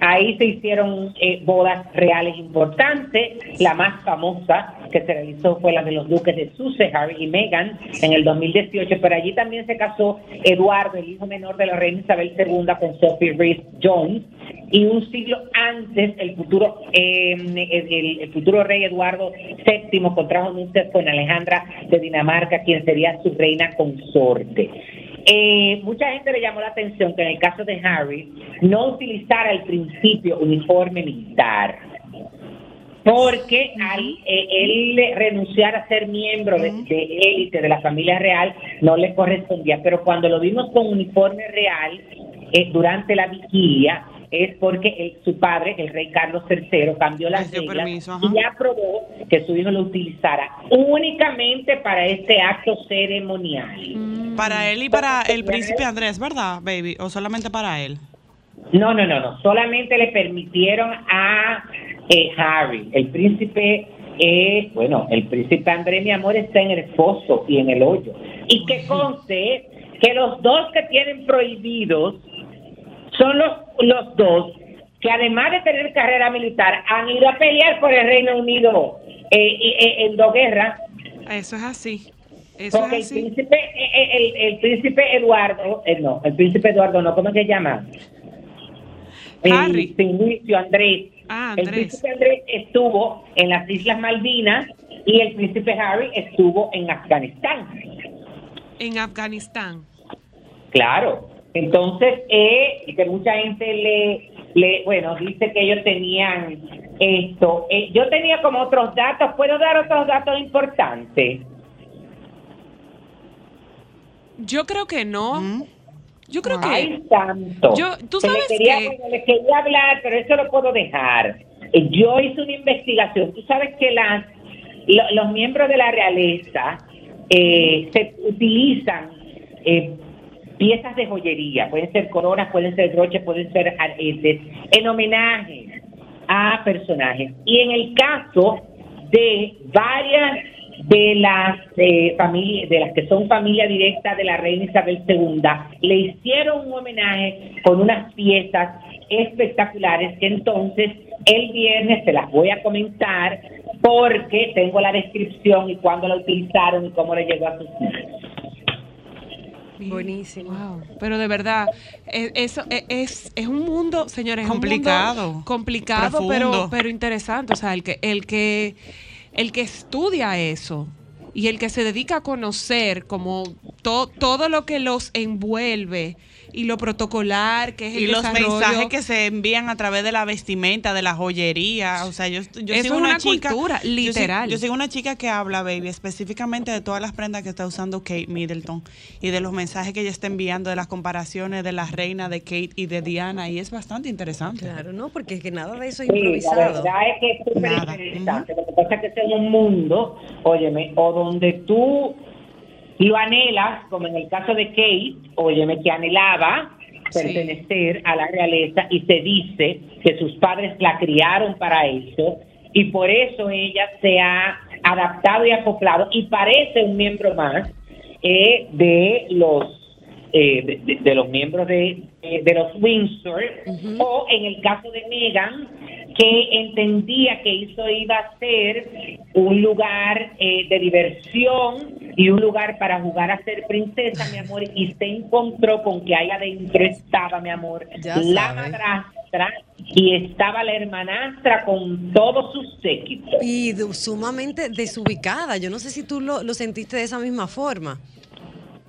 Ahí se hicieron eh, bodas reales importantes. La más famosa que se realizó fue la de los duques de Sussex, Harry y Meghan, en el 2018. Pero allí también se casó Eduardo, el hijo menor de la reina Isabel II, con Sophie Rees Jones. Y un siglo antes, el futuro eh, el, el futuro rey Eduardo VII contrajo nupcias con Alejandra de Dinamarca, quien sería su reina consorte. Eh, mucha gente le llamó la atención que en el caso de Harry no utilizara al principio uniforme militar. Porque al eh, él renunciar a ser miembro de, de élite de la familia real no le correspondía, pero cuando lo vimos con uniforme real eh, durante la vigilia es porque el- su padre, el rey Carlos III, cambió las dio reglas permiso, y aprobó que su hijo lo utilizara únicamente para este acto ceremonial. Para él y para el príncipe Andrés, ¿verdad, baby? ¿O solamente para él? No, no, no, no. Solamente le permitieron a eh, Harry, el príncipe. eh, bueno, el príncipe André, mi amor, está en el foso y en el hoyo. Y que conste que los dos que tienen prohibidos son los, los dos que además de tener carrera militar han ido a pelear por el Reino Unido eh, eh, en dos guerras. Eso es así. Eso Porque el es así. príncipe, eh, eh, el, el príncipe Eduardo, eh, no, el príncipe Eduardo no, ¿cómo se llama? El Harry. Inicio Andrés. Ah, El Andrés. príncipe Andrés estuvo en las Islas Malvinas y el príncipe Harry estuvo en Afganistán. En Afganistán. Claro. Entonces, eh, que mucha gente le, le, bueno, dice que ellos tenían esto. Eh, yo tenía como otros datos, ¿puedo dar otros datos importantes? Yo creo que no. ¿Mm? Yo creo Ay, que. santo. Yo- ¿tú sabes quería, qué? bueno, le quería hablar, pero eso lo puedo dejar. Eh, Yo hice una investigación. Tú sabes que las, lo- los miembros de la realeza eh, se utilizan eh, piezas de joyería. Pueden ser coronas, pueden ser broches, pueden ser aretes, en homenaje a personajes. Y en el caso de varias de las eh, familias, de las que son familia directa de la reina Isabel II, le hicieron un homenaje con unas piezas espectaculares que entonces el viernes se las voy a comentar porque tengo la descripción y cuándo la utilizaron y cómo le llegó a sus hijos. Buenísimo. Wow. Pero de verdad, e- eso e- es, es un mundo, señores, es un mundo Complicado. complicado, pero, pero interesante. O sea, el que, el que, el que estudia eso y el que se dedica a conocer como to- todo lo que los envuelve y lo protocolar, que es el Y los desarrollo. mensajes que se envían a través de la vestimenta, de la joyería. O sea, yo, yo Eso sigo es una, una chica. cultura, yo sigo- literal. Yo sigo, una chica que habla, baby, específicamente de todas las prendas que está usando Kate Middleton y de los mensajes que ella está enviando, de las comparaciones de la reina de Kate y de Diana. Y es bastante interesante. Claro, no, porque es que nada de eso es Sí, la improvisado. verdad es que es súper interesante. Lo que pasa es que es un mundo, óyeme, o donde tú lo anhelas, como en el caso de Kate, óyeme, que anhelaba Sí. pertenecer a la realeza y se dice que sus padres la criaron para eso y por eso ella se ha adaptado y acoplado y parece un miembro más eh, de los eh, de, de- de los miembros de, de- de los Windsor o en el caso de Meghan que entendía que eso iba a ser un lugar eh, de diversión y un lugar para jugar a ser princesa, mi amor, y se encontró con que ahí adentro estaba, mi amor, Ya la sabe. madrastra y estaba la hermanastra con todos sus séquitos. Y de- sumamente desubicada. Yo no sé si tú lo, lo sentiste de esa misma forma.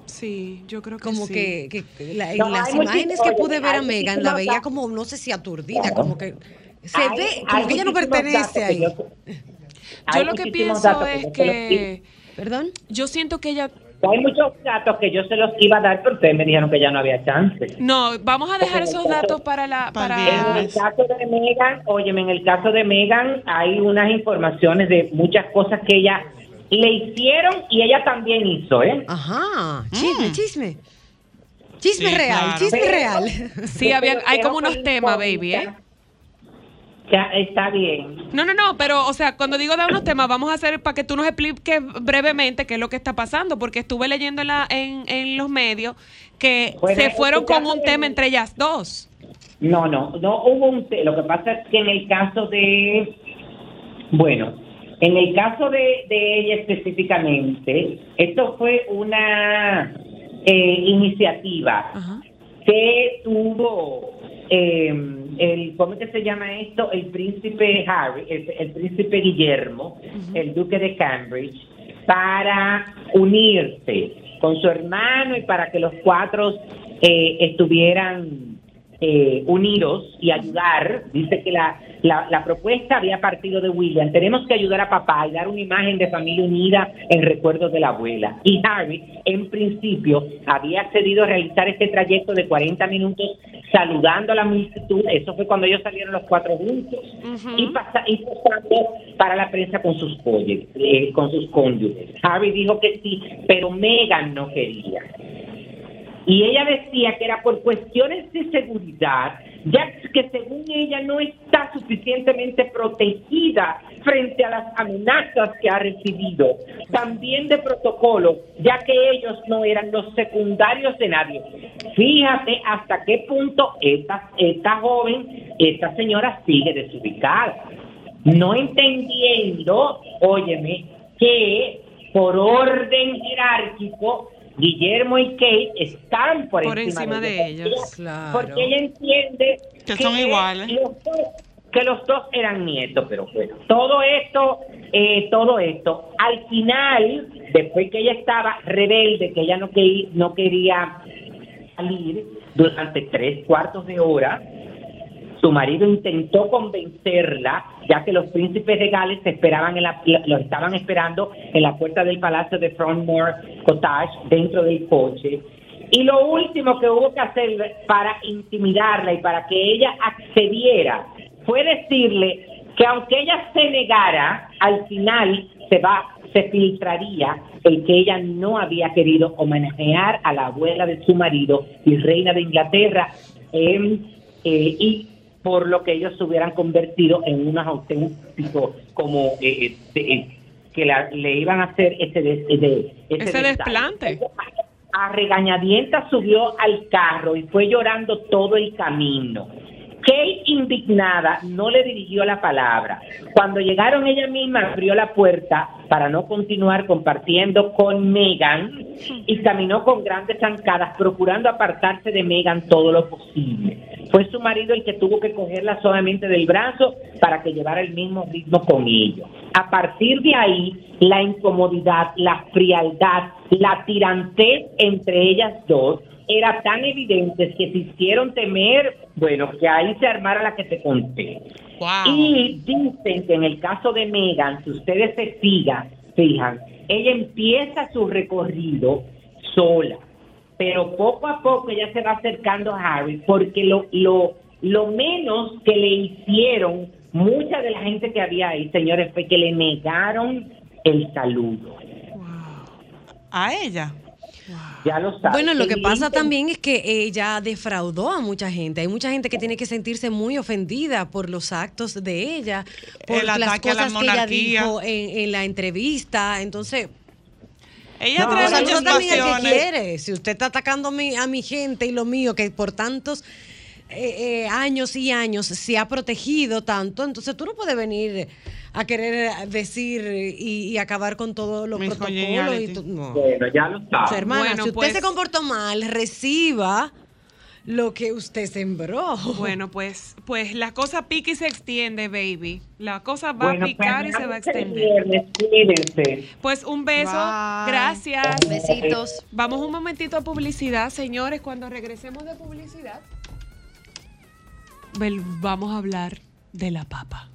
Sí, yo creo que Como sí. que, que la- en No, las imágenes que pude ver a Megan, la veía como, no sé si aturdida, como que se Hay- ve, como que ella no pertenece ahí. yo- lo que pienso es que ¿Perdón? yo siento que ella Hay muchos datos que yo se los iba a dar, pero ustedes me dijeron que ya no había chance. no, vamos a dejar Porque en el esos caso- datos para la Para En el caso de Megan, óyeme, en el caso de Megan hay unas informaciones de muchas cosas que ella le hicieron y ella también hizo, ¿eh? Ajá, chisme, chisme. Chisme Sí, real, claro. chisme Pero- real. Sí, había- hay como unos temas, baby, ¿eh? Ya, está bien. No, no, no, pero, o sea, cuando digo de unos temas, vamos a hacer para que tú nos expliques brevemente qué es lo que está pasando, porque estuve leyendo en, la, en, en los medios que Bueno, se fueron este con un de- tema entre ellas dos. No, no, no hubo un... te- Lo que pasa es que en el caso de... Bueno, en el caso de, de ella específicamente, esto fue una eh, iniciativa Ajá. que tuvo eh, el cómo es que se llama esto el príncipe Harry el, el príncipe Guillermo el duque de Cambridge para unirse con su hermano y para que los cuatro eh, estuvieran eh, unidos y ayudar. Dice que la, la, la propuesta había partido de William. Tenemos que ayudar a papá y dar una imagen de familia unida en recuerdo de la abuela. Y Harry en principio había accedido a realizar este trayecto de 40 minutos saludando a la multitud, eso fue cuando ellos salieron los cuatro juntos, y, pasa, y pasando para la prensa con sus cónyuges, eh, con sus cónyuges. Harry dijo que sí, pero Meghan no quería. Y ella decía que era por cuestiones de seguridad, ya que según ella no está suficientemente protegida frente a las amenazas que ha recibido. También de protocolo, ya que ellos no eran los secundarios de nadie. Fíjate hasta qué punto esta, esta joven, esta señora sigue desubicada. No entendiendo, óyeme, que por orden jerárquico Guillermo y Kate están por, Por encima de ella. ellas, claro. Porque ella entiende Que son iguales. los dos- que los dos eran nietos, pero bueno, todo esto, eh, todo esto, al final, después que ella estaba rebelde, que ella no, que, no quería salir durante tres cuartos de hora, su marido intentó convencerla, ya que los príncipes de Gales se esperaban en la, estaban esperando en la puerta del palacio de Frogmore Cottage, dentro del coche. Y lo último que hubo que hacer para intimidarla y para que ella accediera fue decirle que aunque ella se negara, al final se va se filtraría el que ella no había querido homenajear a la abuela de su marido y reina de Inglaterra eh, y por lo que ellos se hubieran convertido en unos auténticos como eh, eh, de- eh, que la- le iban a hacer ese, des- de- Ese desplante. A regañadientas subió al carro y fue llorando todo el camino. Kate, indignada, no le dirigió la palabra. Cuando llegaron, ella misma abrió la puerta para no continuar compartiendo con Megan y caminó con grandes zancadas, procurando apartarse de Megan todo lo posible. Fue su marido el que tuvo que cogerla solamente del brazo para que llevara el mismo ritmo con ellos. A partir de ahí, la incomodidad, la frialdad, la tirantez entre ellas dos era tan evidente que se hicieron temer, bueno, que ahí se armara la que te conté. Wow. Y dicen que en el caso de Megan, si ustedes se fijan, fijan, ella empieza su recorrido sola, pero poco a poco ella se va acercando a Harry porque lo, lo, lo menos que le hicieron mucha de la gente que había ahí, señores, fue que le negaron el saludo. A ella. Ya lo saben. Bueno, lo que pasa también es que ella defraudó a mucha gente. Hay mucha gente que tiene que sentirse muy ofendida por los actos de ella, por El las ataque a la cosas que ella dijo en, en la entrevista. Entonces, Ella No, trae muchas también el que quiere. Si usted está atacando a mi, a mi gente y lo mío, que por tantos eh, eh, años y años se ha protegido tanto, entonces tú no puedes venir a querer decir y, y acabar con todos los Miss protocolos. Y no. Bueno, ya lo O sea, sabes. hermana, Bueno, si usted pues- se comportó mal, reciba lo que usted sembró. Bueno, pues, pues la cosa pica y se extiende, baby. La cosa va Bueno, a picar y pues, se va a extender. Cuídense. Pues un beso, Bye. gracias. Besitos. Vamos un momentito a publicidad, señores. Cuando regresemos de publicidad, vamos a hablar de la papa.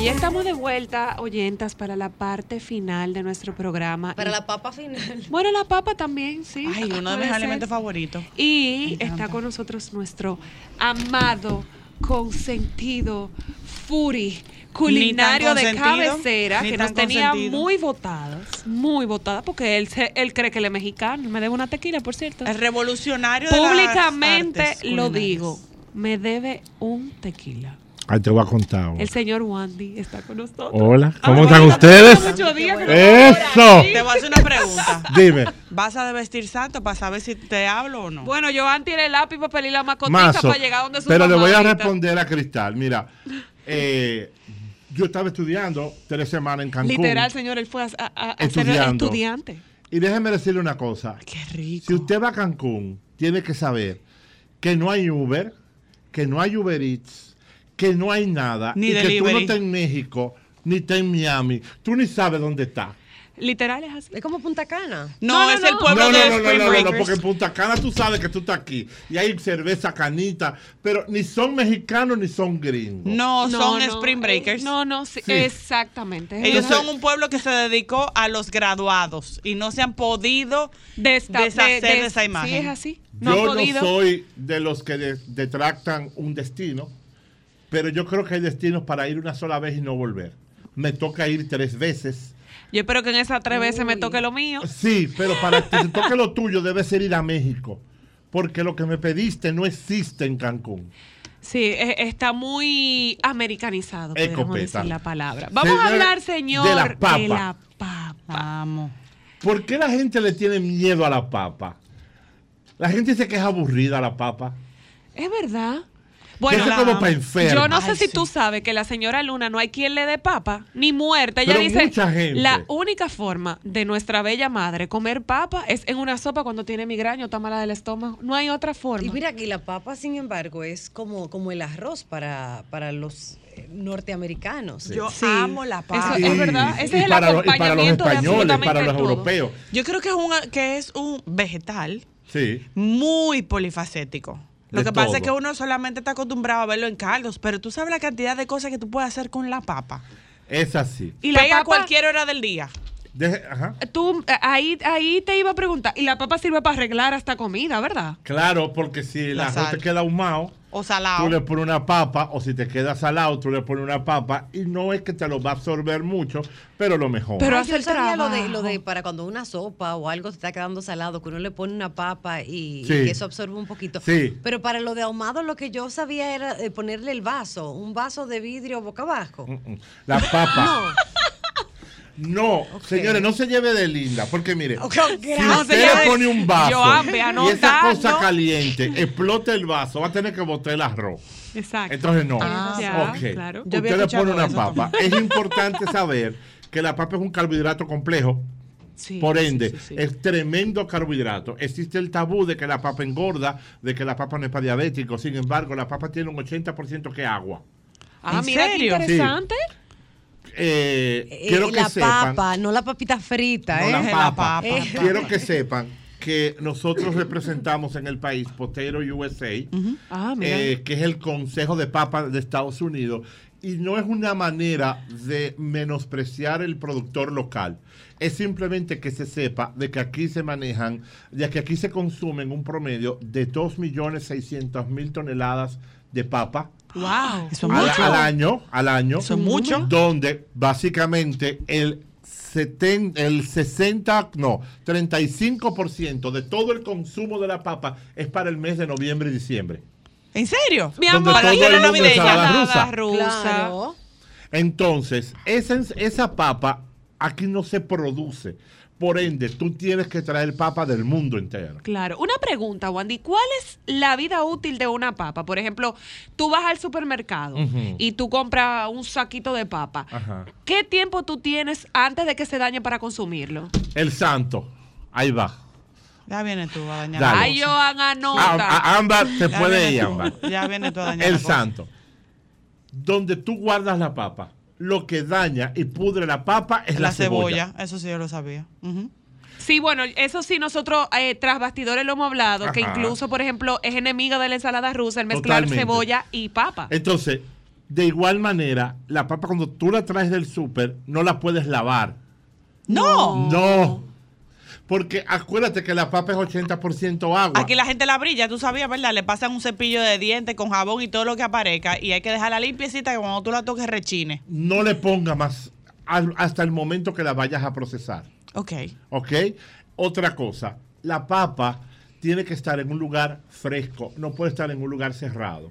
Y ya estamos de vuelta, oyentas, para la parte final de nuestro programa. Para Y- la papa final. Bueno, la papa también, sí. Ay, uno de mis alimentos favoritos. Y está con nosotros nuestro amado, consentido, Furi, culinario de cabecera, que nos tenía muy votadas, muy votadas, porque él, se- él cree que él es mexicano. Me debe una tequila, por cierto. El revolucionario de las Públicamente artes lo digo, me debe un tequila. Ahí te voy a contar. El señor Wandy está con nosotros. Hola, Ay, ¿cómo bueno, están tengo ustedes? muchos días que no ¡Eso! Te voy a hacer una pregunta. Dime, ¿Vas a de vestir santo para saber si te hablo o no? Bueno, Joan tiene el lápiz, papel y la macotita Mazo. para llegar donde su Pero le voy a responder a Cristal. Mira, eh, yo estaba estudiando tres semanas en Cancún. Literal, señor, él fue a, a- a- ser estudiante. Y déjeme decirle una cosa. Qué rico. Si usted va a Cancún, tiene que saber que no hay Uber, que no hay Uber Eats, que no hay nada. Ni y que tú no delivery. estás en México, ni estás en Miami. Tú ni sabes dónde está. Literal es así. Es como Punta Cana. No, No, no, es el no. pueblo No, no, de no, no, no, no, no, Breakers. porque en Punta Cana tú sabes que tú estás aquí. Y hay cerveza canita, pero ni son mexicanos ni son gringos. No, son no, Spring Breakers. eh, No, no, sí, Sí. exactamente. Ellos Entonces- son un pueblo que se dedicó a los graduados y no se han podido de esta- deshacer de, de- esa imagen. Sí, es así. No yo han no soy de los que de- detractan un destino, pero yo creo que hay destinos para ir una sola vez y no volver. Me toca ir tres veces. Yo espero que en esas tres veces me toque lo mío. Sí, pero para que te toque lo tuyo debe ser ir a México. Porque lo que me pediste no existe en Cancún. Sí, e- está muy americanizado, Escopeta. decir la palabra. Vamos a hablar, señor, de la papa. de la papa. Vamos. ¿Por qué la gente le tiene miedo a la papa? La gente dice que es aburrida la papa. Es verdad. Bueno, es como para enfermos. Yo no sé Ay, si sí. tú sabes que la señora Luna no hay quien le dé papa, ni muerta. Ella Pero dice, mucha gente. la única forma de nuestra bella madre comer papa es en una sopa cuando tiene migraña o está mala del estómago. No hay otra forma. Y mira aquí, la papa, sin embargo, es como, como el arroz para, para los eh, norteamericanos. Yo Sí. amo la papa. Eso es verdad. Ese y es el para los- y para los acompañamiento de españoles, para absolutamente los todo. europeos. Yo creo que es, un, que es un vegetal Sí. muy polifacético. Lo que pasa es que uno solamente está acostumbrado a verlo en caldos, pero tú sabes la cantidad de cosas que tú puedes hacer con la papa. Es así. Y la Pega a papa, cualquier hora del día. Deje- ajá. tú, eh, ahí, ahí te iba a preguntar, y la papa sirve para arreglar hasta comida, ¿verdad? Claro, porque si el La arroz sal. te queda ahumado, O salado. tú le pones una papa, o si te queda salado, tú le pones una papa, y no es que te lo va a absorber mucho, pero lo mejor. Pero hace el sabía lo de, trabajo. lo de para cuando una sopa o algo te está quedando salado, que uno le pone una papa y, y Sí. que eso absorbe un poquito. Sí. Pero para lo de ahumado, lo que yo sabía era eh, ponerle el vaso, un vaso de vidrio boca abajo. Mm, mm. La papa. No, señores, no se lleve de linda, porque mire, si usted le de- pone un vaso Joan, y esa cosa caliente explota el vaso, va a tener que botar el arroz. Exacto. Entonces no. Ah, ya, Ok. claro. Usted le pone una eso papa. Es importante saber que la papa es un carbohidrato complejo. Sí, Por ende, sí, sí. es tremendo carbohidrato. Existe el tabú de que la papa engorda, de que la papa no es para diabéticos. Sin embargo, la papa tiene un 80% que agua. Ah, ¿En mira qué serio? interesante. Eh, Eh, quiero que la sepan. papa, no la papita frita, No, ¿eh? la La papa. papa. Eh. Quiero que sepan que nosotros representamos en el país Potero USA, Ah, que es el Consejo de Papas de Estados Unidos, y no es una manera de menospreciar el productor local. Es simplemente que se sepa de que aquí se manejan, ya que aquí se consumen un promedio de 2.600.000 toneladas de papa Wow. Eso es al, mucho. al año, al año. Es mucho. Donde básicamente el, seten- el 60, no, 35% de todo el consumo de la papa es para el mes de noviembre y diciembre. ¿En serio? Mi amor, la navideña, rusa. rusa. Claro. Entonces, esa, esa papa aquí no se produce. Por ende, tú tienes que traer papa del mundo entero. Claro. Una pregunta, Wandy. ¿Cuál es la vida útil de una papa? Por ejemplo, tú vas al supermercado y tú compras un saquito de papa. Ajá. ¿Qué tiempo tú tienes antes de que se dañe para consumirlo? El santo, ahí va. Ya viene tú a dañar Dale. Ay, cosa. Joan, Ah, anota. ah, Ámbar, te Ya puede ir. Ámbar. Ya viene tú a dañar El santo. Donde tú guardas la papa, lo que daña y pudre la papa es la, La cebolla. Eso sí yo lo sabía. Sí, bueno, eso sí, nosotros eh, tras bastidores lo hemos hablado, que incluso, por ejemplo, es enemiga de la ensalada rusa el mezclar Totalmente. cebolla y papa. Entonces, de igual manera, la papa cuando tú la traes del súper, no la puedes lavar. No. No. Porque acuérdate que la papa es 80% agua. Aquí la gente la brilla, tú sabías, ¿verdad? Le pasan un cepillo de dientes con jabón y todo lo que aparezca y hay que dejarla limpiecita que cuando tú la toques rechine. No le ponga más al- hasta el momento que la vayas a procesar. Ok. ¿Ok? Otra cosa, la papa tiene que estar en un lugar fresco, no puede estar en un lugar cerrado.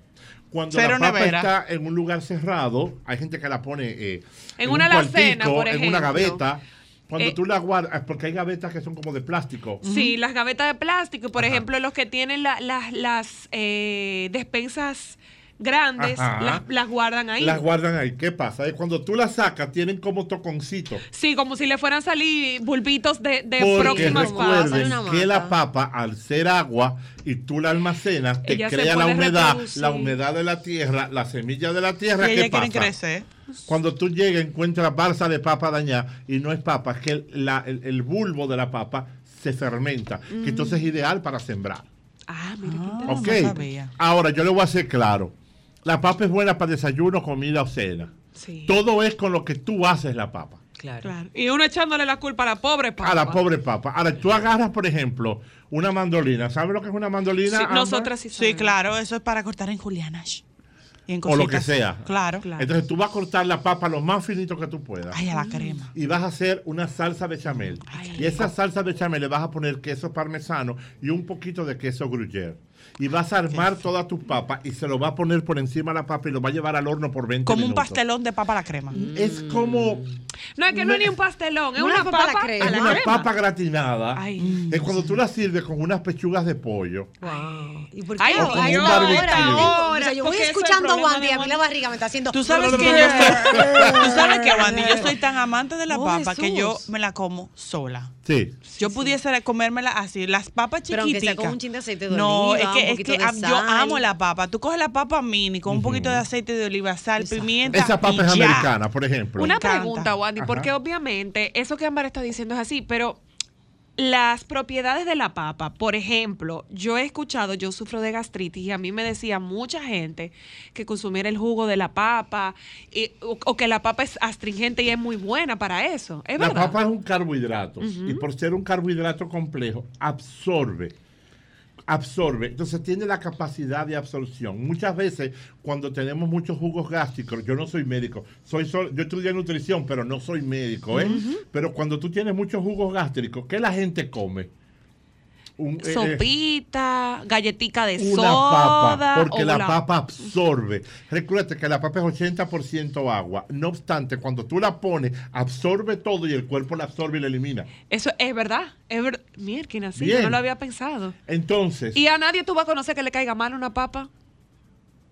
Cuando Cero la papa nevera. está en un lugar cerrado, hay gente que la pone eh, En un una alacena, cuartico, por en una ejemplo. gaveta. Cuando Eh, tú la guardas, porque hay gavetas que son como de plástico. Sí, las gavetas de plástico, por ejemplo, los que tienen la- la- las eh, despensas grandes, las, las guardan ahí. Las guardan ahí. ¿Qué pasa? Es cuando tú las sacas, tienen como toconcitos. Sí, como si le fueran a salir bulbitos de, de Porque próximas recuerden que la papa, al ser agua y tú la almacenas, te Ella crea la humedad, reproducir. la humedad de la tierra, la semilla de la tierra. Y ¿Qué ellas quieren pasa? crecer. Cuando tú llegas, encuentras balsa de papa dañada y no es papa, es que el, la- el- el bulbo de la papa se fermenta, que entonces es ideal para sembrar. Ah, mira qué Ah, interesante. ¿Ok? no sabía. Ahora, yo le voy a hacer claro. La papa es buena para desayuno, comida o cena. Sí. Todo es con lo que tú haces la papa. Claro. Claro. Y uno echándole la culpa a la pobre papa. A la pobre papa. Ahora, tú agarras, por ejemplo, una mandolina. ¿Sabes lo que es una mandolina? Sí, nosotras sí Sí, sabemos. claro, eso es para cortar en julianas. Y en O lo que sea. Claro. Claro. Entonces tú vas a cortar la papa lo más finito que tú puedas. Ay, a la crema. y vas a hacer una salsa bechamel. y esa salsa bechamel le vas a poner queso parmesano y un poquito de queso gruyère. Y vas a armar toda tu papa y se lo va a poner por encima de la papa y lo va a llevar al horno por 20 Como un minutos. pastelón de papa a la crema. Es como No, es que no es ni un pastelón, es Una una, papa a la papa crema. la una crema. papa gratinada. Ay. Es cuando tú la sirves con unas pechugas de pollo. Wow. ¿Y por qué Ay, ahora? ay, un O sea, yo voy es escuchando a Wandy, a mí la barriga me está haciendo... Tú sabes que yo soy, tú sabes que Wandy, yo soy tan amante de la Oh, papa que yo Jesús. me la como sola. Sí. Yo pudiese comérmela así, las papas Pero aunque sea chiquiticas. con un chin de aceite de no, oliva, es un es que de yo amo la papa. Tú coges la papa mini con un poquito de aceite de oliva, sal, pimienta. Esa papa y es ya. americana, por ejemplo. Una pregunta, Wandy, Ajá. porque obviamente eso que Ámbar está diciendo es así, pero las propiedades de la papa, por ejemplo, yo he escuchado, yo sufro de gastritis y a mí me decía mucha gente que consumiera el jugo de la papa y- o, o que la papa es astringente y es muy buena para eso. ¿Es La verdad? papa es un carbohidrato y por ser un carbohidrato complejo absorbe, absorbe, entonces tiene la capacidad de absorción. Muchas veces cuando tenemos muchos jugos gástricos, yo no soy médico, soy sol- yo estudié nutrición, pero no soy médico, ¿eh? Pero cuando tú tienes muchos jugos gástricos, ¿qué la gente come? Un, eh, eh, Sopita, galletica de una soda. papa, porque la papa absorbe. Recuerda que la papa es 80% agua. No obstante, cuando tú la pones, absorbe todo y el cuerpo la absorbe y la elimina. Eso es verdad. Es ver... Mierda, sí, yo no lo había pensado. Entonces, ¿Y a nadie tú vas a conocer que le caiga mal una papa?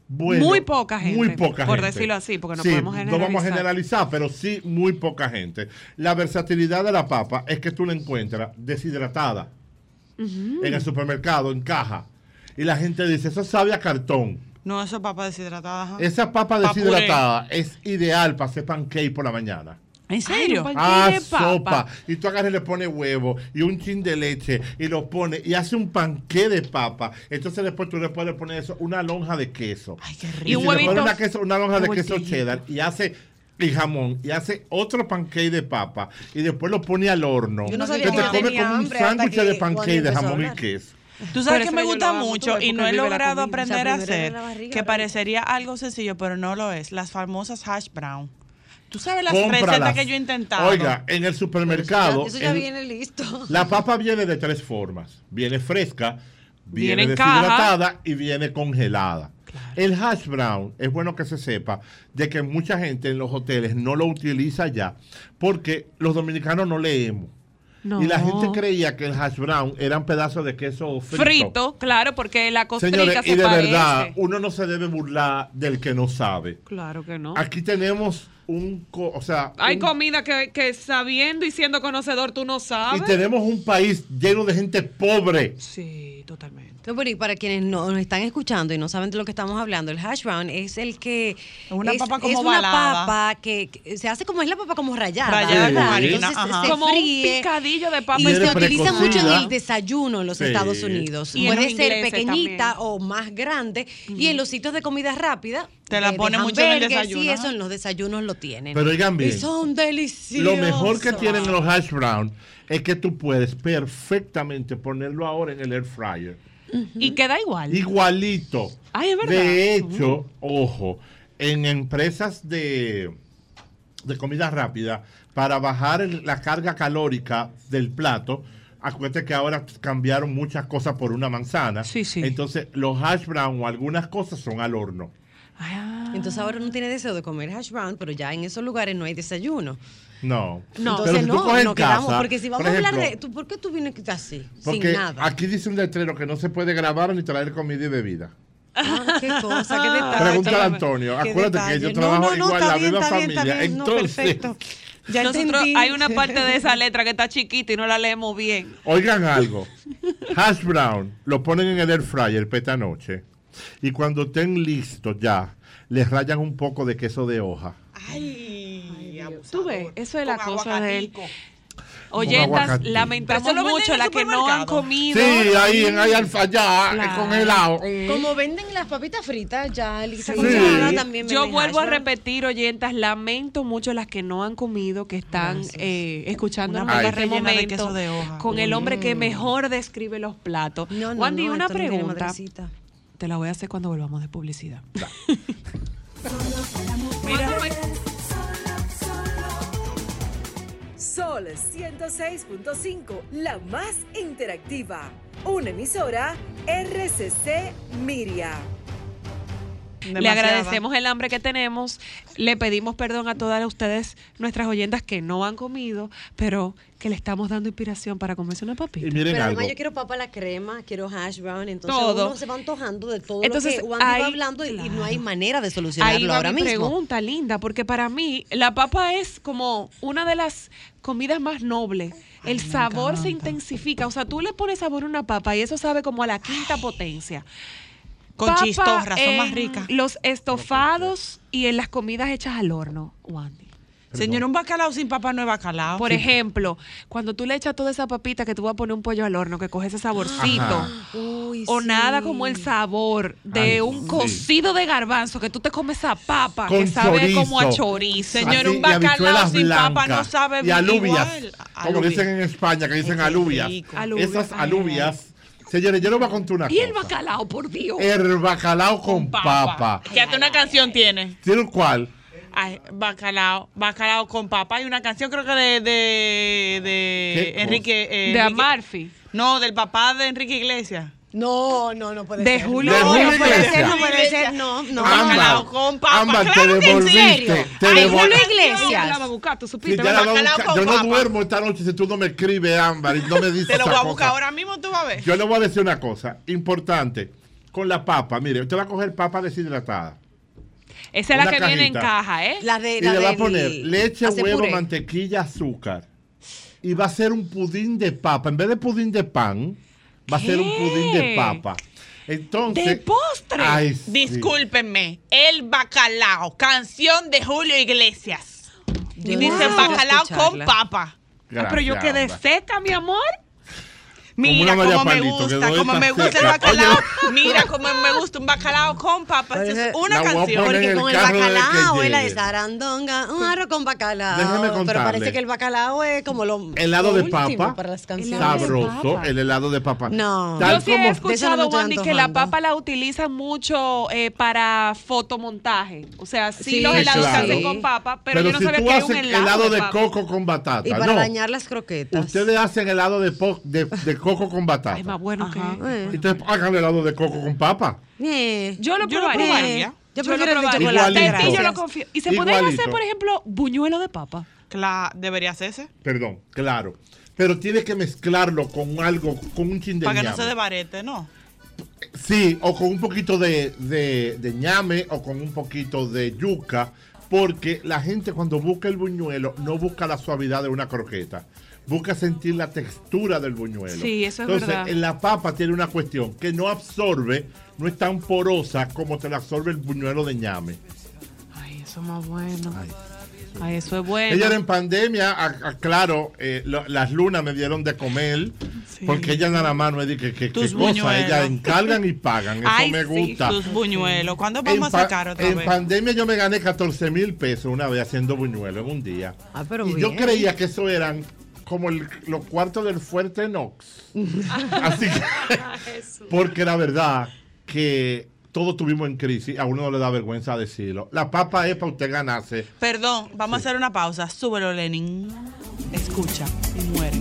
bueno, muy poca gente, Muy poca por gente. decirlo así, porque no Sí, podemos No vamos a generalizar. generalizar, pero sí muy poca gente. La versatilidad de la papa es que tú la encuentras deshidratada en el supermercado, en caja. Y la gente dice, eso sabe a cartón. No, eso es papa deshidratada. Esa papa Pa' deshidratada es ideal para hacer pancake por la mañana. ¿En serio? Ay, Ah, sopa. Y tú agarras y le pones huevo y un chin de leche y lo pones y hace un panqué de papa. Entonces después tú le puedes poner eso, una lonja de queso. Ay, qué Y, rico. Y un si le huevito pones una, queso- una lonja de queso cheddar y hace y jamón y hace otro pancake de papa y después lo pone al horno. Yo no Que sabía te que yo come como un sándwich que de pancake de jamón y queso. Tú sabes que me gusta mucho y no he logrado aprender O sea, a hacer, barriga, que parecería algo sencillo, pero no lo es. Las famosas hash brown. Tú sabes las Cómpralas. recetas que yo he intentado. Oiga, en el supermercado. Eso ya viene listo. La papa viene de tres formas. Viene fresca, viene, Viene caja. deshidratada y viene congelada. El hash brown es bueno que se sepa de que mucha gente en los hoteles no lo utiliza ya porque los dominicanos no leemos. No. Y la gente creía que el hash brown eran pedazos de queso frito. Frito, claro, porque la costrica Señores, se y de parece. verdad, uno no se debe burlar del que no sabe. Claro que no. Aquí tenemos un, co- o sea, Hay un- comida que, que sabiendo y siendo conocedor tú no y sabes. tenemos un país lleno de gente pobre. Sí, totalmente. No, pero y para quienes no nos están escuchando y no saben de lo que estamos hablando, el hash brown es el que Es una papa como es una balada. papa que, que se hace como es la papa como rayada, Rayada ¿verdad? con harina, Entonces se Como un fríe picadillo de papa y Viene se utiliza mucho en el desayuno en los Sí. Estados Unidos. Y Puede ser pequeñita también. o más grande y en los sitios de comida rápida Te la ponen mucho en el desayuno, ajá. eso en los desayunos lo tienen. Pero oigan bien. Y son deliciosos. Lo mejor que tienen los hash brown es que tú puedes perfectamente ponerlo ahora en el air fryer. Y queda igual. Igualito. Ay, es verdad. De hecho, ojo, en empresas de, de comida rápida, para bajar el- la carga calórica del plato, acuérdate que ahora cambiaron muchas cosas por una manzana. Sí, sí. Entonces, los hash brown o algunas cosas son al horno. Ah. Entonces ahora uno tiene deseo de comer hash brown, pero ya en esos lugares no hay desayuno. No. No. Pero Entonces si no, no quedamos, casa, porque si vamos por a hablar de, ¿tú, ¿por qué tú vienes así, Porque sin nada? aquí dice un letrero que no se puede grabar ni traer comida y bebida. Ah, qué cosa, qué detalle. Pregúntale a Antonio. Acuérdate detalle. que yo trabajo no, no, igual la bien, misma está bien, está familia. bien, Entonces, perfecto. Ya Nosotros entendí. hay una parte de esa letra que está chiquita y no la leemos bien. oigan algo. Hash brown lo ponen en el air fryer peta noche. Y cuando estén listos ya, les rayan un poco de queso de hoja. Ay, Tú ves, eso es la cosa de él. Oyentas, lamentamos mucho las que no han comido. Sí, ahí en alfa ya, Claro. congelado. Como venden las papitas fritas, ya lisa Sí. congelada también Yo vuelvo a repetir, oyentas, lamento mucho las que no han comido, que están eh, escuchando en este de momento queso de hoja. con el hombre que mejor describe los platos. No, no, Wandy, no, una pregunta. Te la voy a hacer cuando volvamos de publicidad. Mira, Sol 106.5, la más interactiva. Una emisora RCC Miria. Le agradecemos el hambre que tenemos. Le pedimos perdón a todas ustedes, nuestras oyentas que no han comido, pero que le estamos dando inspiración para comerse una Y papita. miren Pero algo. además yo quiero papa a la crema, quiero hash brown, entonces Todo. uno se va antojando de todo Entonces, lo que ahí- va hablando y, y no hay manera de solucionarlo Ahí va ahora mi mismo. pregunta, linda, porque para mí la papa es como una de las comidas más nobles. El sabor se intensifica, o sea, tú le pones sabor a una papa y eso sabe como a la quinta potencia. Con Papa chistorra, son más ricas. Los estofados y en las comidas hechas al horno, Wandy. Señor, un bacalao sin papa no es bacalao. Por ejemplo, cuando tú le echas toda esa papita que tú vas a poner un pollo al horno, que coge ese saborcito. Uy, O sí. nada como el sabor de Ay, un sí. cocido de garbanzo, que tú te comes esa papa, Con que sabe chorizo. como a chorizo. Señor, Así, un bacalao sin papa no sabe Y alubias. igual. Como Alubias. dicen en España, que dicen alubias. Alubias, Esas ay, alubias. Señores, yo les voy a contar una Y el cosa. bacalao, por Dios. El bacalao con papa. Que hasta una canción tiene. ¿Tiene cuál? Ay, bacalao, bacalao con papa. Hay una canción creo que de, de, de ¿Qué Enrique. eh, de Enrique- Amalfi. No, del papá de Enrique Iglesias. No, no, no puede De ser. Julio De no, Julio no puede ser, no puede ser, no, no. Bacalao con papa, Ámbar, te claro que en devolviste. serio. Te Ay, Julio Yo Iglesias. la Yo no duermo esta noche si tú no me escribes, Ámbar, y no me dices Te lo voy a buscar cosa. ahora mismo, tú vas a ver. Yo le voy a decir una cosa importante. Con la papa, mire, usted va a coger papa deshidratada. Esa es la que viene en cajita. caja, ¿eh? La de, Y la le va a poner leche, huevo, puré. mantequilla, azúcar. Y va a ser un pudín de papa. En vez de pudín de pan, va a ser un pudín de papa. Entonces. ¿De postre? Ay, sí. Discúlpenme, el bacalao, canción de Julio Iglesias. Y Yo dice necesito bacalao con papa. Ah, pero yo quedé seca, mi amor. Mira María cómo me gusta, como esa me gusta el bacalao. Oye. Mira cómo me gusta un bacalao con papas. Pero Esa es una canción. Porque con el bacalao es la de sarandonga, un arroz con bacalao. Déjame Pero contarle. parece que el bacalao es como lo Helado lo de papa, para las canciones. Sabroso, papa. el helado de papa. No. Tal Yo sí como- he escuchado, Wandy, que la papa la utilizan mucho eh, para fotomontaje. O sea, sí, Sí, los helados se hacen con papa, pero, yo no si sabía tú que haces un helado, de, coco con batata, Y para no. dañar las croquetas. Ustedes hacen helado de, po- de, de coco con batata. Ay, más bueno que... Eh. Entonces hagan helado de coco con papa. Eh. Yo lo lo probaría. Yo lo prefiero el de probaría. chocolate, yo lo confío. Y se pueden hacer, por ejemplo, buñuelo de papa. Cla- debería hacerse. Perdón, claro. Pero tienes que mezclarlo con algo, con un chin de Para que no se debarete, ¿no? Sí, o con un poquito de, de, de ñame o con un poquito de yuca, porque la gente cuando busca el buñuelo no busca la suavidad de una croqueta, busca sentir la textura del buñuelo. Sí, eso es Entonces, verdad. en la papa tiene una cuestión que no absorbe, no es tan porosa como te la absorbe el buñuelo de ñame. Ay, eso es más bueno. Ay, eso es bueno. Ella era en pandemia, a- a- claro, eh, lo- las lunas me dieron de comer, porque ella nada más no es que, que, Tus que cosa, ellas encargan y pagan, eso Ay, me sí, gusta. tus buñuelos. ¿Cuándo En, vamos a pa- sacar otra en vez? pandemia yo me gané 14 mil pesos una vez haciendo buñuelos en un día. Ah, pero y yo creía que eso eran como el- los cuartos del fuerte Knox. Así que, porque la verdad que todos tuvimos en crisis, a uno no le da vergüenza decirlo. La papa es para usted ganarse. Perdón, vamos a hacer una pausa. Súbelo, Lenin. Escucha y muere.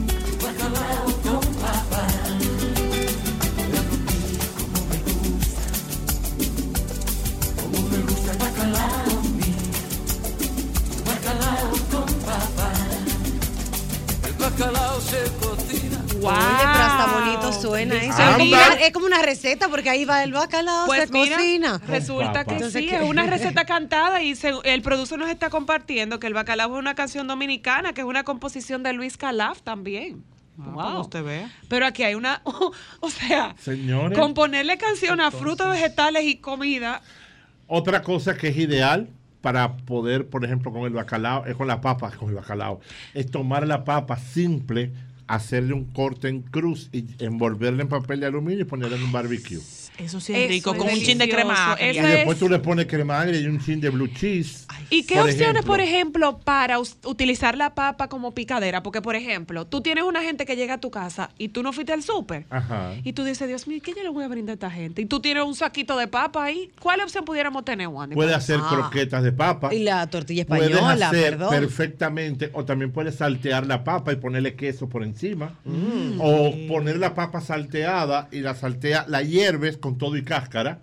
Wow. Oye, pero hasta bonito suena eso. Es como, una, es como una receta porque ahí va el bacalao, Pues se mira, cocina. resulta que Entonces, sí, ¿qué? es una receta cantada y se- el productor nos está compartiendo que el bacalao es una canción dominicana, que es una composición de Luis Calaf también. Ah, que Wow. usted vea. Pero aquí hay una, o sea, Señores, componerle canción a frutas, vegetales y comida. otra cosa que es ideal para poder, por ejemplo, con el bacalao, es con la papa, con el bacalao, es tomar la papa simple, hacerle un corte en cruz y envolverla en papel de aluminio y ponerla en un barbecue. Eso sí es Eso rico, es con un chin de crema Y agria. es- después tú le pones crema agria y un chin de blue cheese. ¿Y qué opciones, ejemplo. por ejemplo, para utilizar la papa como picadera? Porque, por ejemplo, tú tienes una gente que llega a tu casa y tú no fuiste al súper. Ajá. Y tú dices, Dios mío, ¿qué yo le voy a brindar a esta gente? Y tú tienes un saquito de papa ahí. ¿Cuál opción pudiéramos tener, Wandy? Puede hacer Ah. croquetas de papa. Y la tortilla Puedes española, hacer perdón. perfectamente, o también puedes saltear la papa y ponerle queso por encima, Mm. o poner la papa salteada y la saltea, la hierves con todo y cáscara.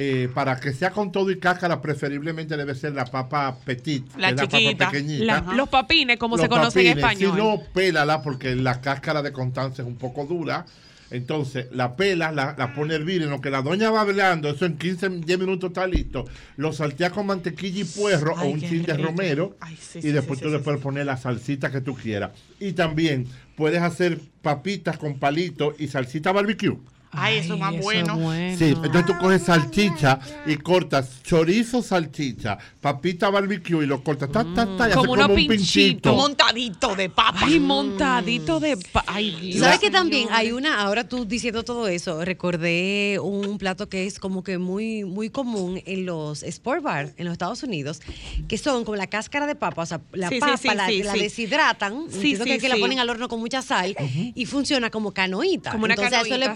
Eh, para que sea con todo y cáscara, preferiblemente debe ser la papa petit, La que es la chiquita. papa pequeñita. La- los papines, como Los se conoce en español. Si no, pélala porque la cáscara de Constanza es un poco dura. Entonces, la pelas, la, la pone a hervir. En lo que la doña va hablando, eso en 15, 10 minutos está listo. Lo saltea con mantequilla y puerro Ay, o un chin de romero. Ay, sí, y sí, después sí, tú puedes poner la salsita que tú quieras. Y también puedes hacer papitas con palito y salsita barbecue. Ay, eso es más eso bueno. Sí, entonces tú coges salchicha y cortas chorizo, salchicha, papita barbecue y lo cortas ta, ta, ta, y Como unos un pinchitos. pinchito. Montadito de papa. Ay, montadito de... pa- Ay. ¿Sabes que también hay una, ahora tú diciendo todo eso, recordé un plato que es como que muy, muy común en los sport bar en los Estados Unidos, que son como la cáscara de papa, o sea, la Sí, papa sí, la, sí, la sí. deshidratan, Sí, que, que la ponen al horno con mucha sal y funciona como canoita. Como una Entonces eso le sí.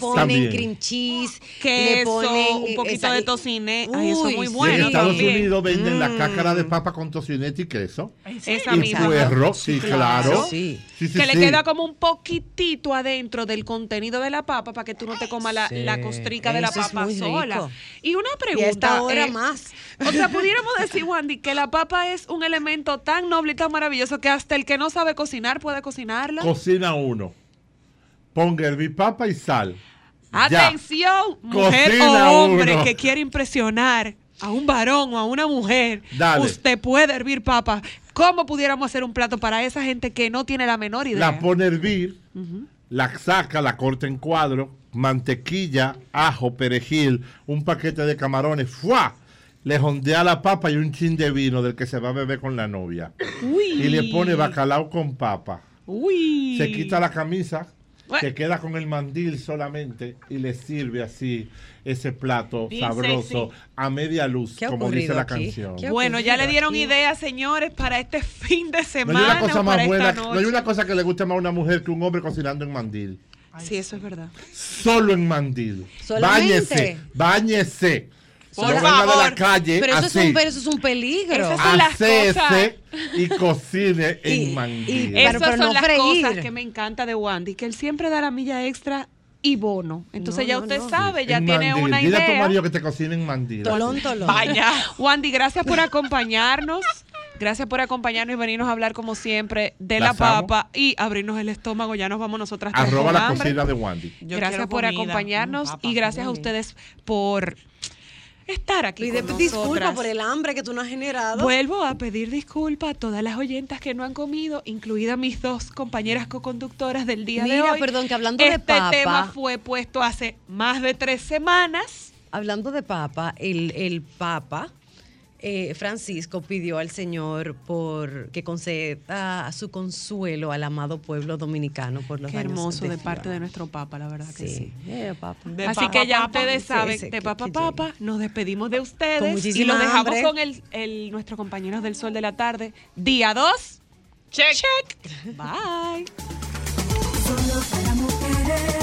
Ponen cream cheese, Queso, le ponen un poquito esa- de tociné. Ay, eso es muy bueno en Estados también. Unidos venden la cáscara de papa con tocineta y queso. Esa y misma. puerro, sí, claro. Sí. Sí, sí, que le queda como un poquitito adentro del contenido de la papa para que tú no te comas la, Sí. la costrica de la papa sola. rico. Y una Y pregunta. esta hora eh, más. O sea, pudiéramos decir, Wandy, que la papa es un elemento tan noble y tan maravilloso que hasta el que no sabe cocinar puede cocinarla. Cocina uno. Ponga hervir papa y sal. Atención, mujer Cocina o hombre uno. que quiere impresionar a un varón o a una mujer. Dale. Usted puede hervir papa. ¿Cómo pudiéramos hacer un plato para esa gente que no tiene la menor idea? La pone a hervir, la saca, la corta en cuadro, mantequilla, ajo, perejil, un paquete de camarones, ¡fua! le jondea la papa y un chin de vino del que se va a beber con la novia. Uy. Y le pone bacalao con papa. Uy. Se quita la camisa. Se queda con el mandil solamente y le sirve así ese plato Bien sabroso sexy. a media luz, ¿Qué ha como dice la aquí? canción. ¿Qué ha Bueno, ya le dieron aquí? ideas, señores, para este fin de No hay semana. una cosa o más para buena, no hay una cosa que le guste más a una mujer que un hombre cocinando en mandil. Sí, eso es verdad. Solo en mandil. ¿Solamente? Báñese, báñese. Por no venga de la favor. calle Pero eso, así. es un, pero eso es un peligro. Esas son las Acese cosas. y cocine en Y- Esas Pero- son no las freír. cosas que me encanta de Wandy, que él siempre da la milla extra y bono. Entonces No, ya no, usted no. sabe, ya En tiene mandil. una Dile a tu idea. marido que te cocine en mandil. Tolón, tolón. Vaya. Wandy, gracias por acompañarnos. Gracias por acompañarnos y venirnos a hablar como siempre de la papa y abrirnos el estómago. Ya nos vamos nosotras Arroba la hambre. cocina de Wandy. Yo gracias por comida, acompañarnos papa. y gracias a ustedes por estar aquí Pide disculpa por el hambre que tú no has generado. Vuelvo a pedir disculpas a todas las oyentas que no han comido, incluidas mis dos compañeras co-conductoras del día de Mira, hoy. perdón, que hablando de este papa- tema fue puesto hace más de tres semanas. Hablando de papa, el, el papa eh, Francisco pidió al Señor por que conceda su consuelo al amado pueblo dominicano por los Qué hermoso de parte de nuestro Papa, la verdad que sí. Sí, eh, papa. De Así papa, que ya papa. ustedes Sí, saben, de que- Papa que Papa, nos despedimos de ustedes y los dejamos hambre. con el, el- nuestros compañeros del Sol de la Tarde. Día 2. Check. Check. Bye. Solo para mujeres,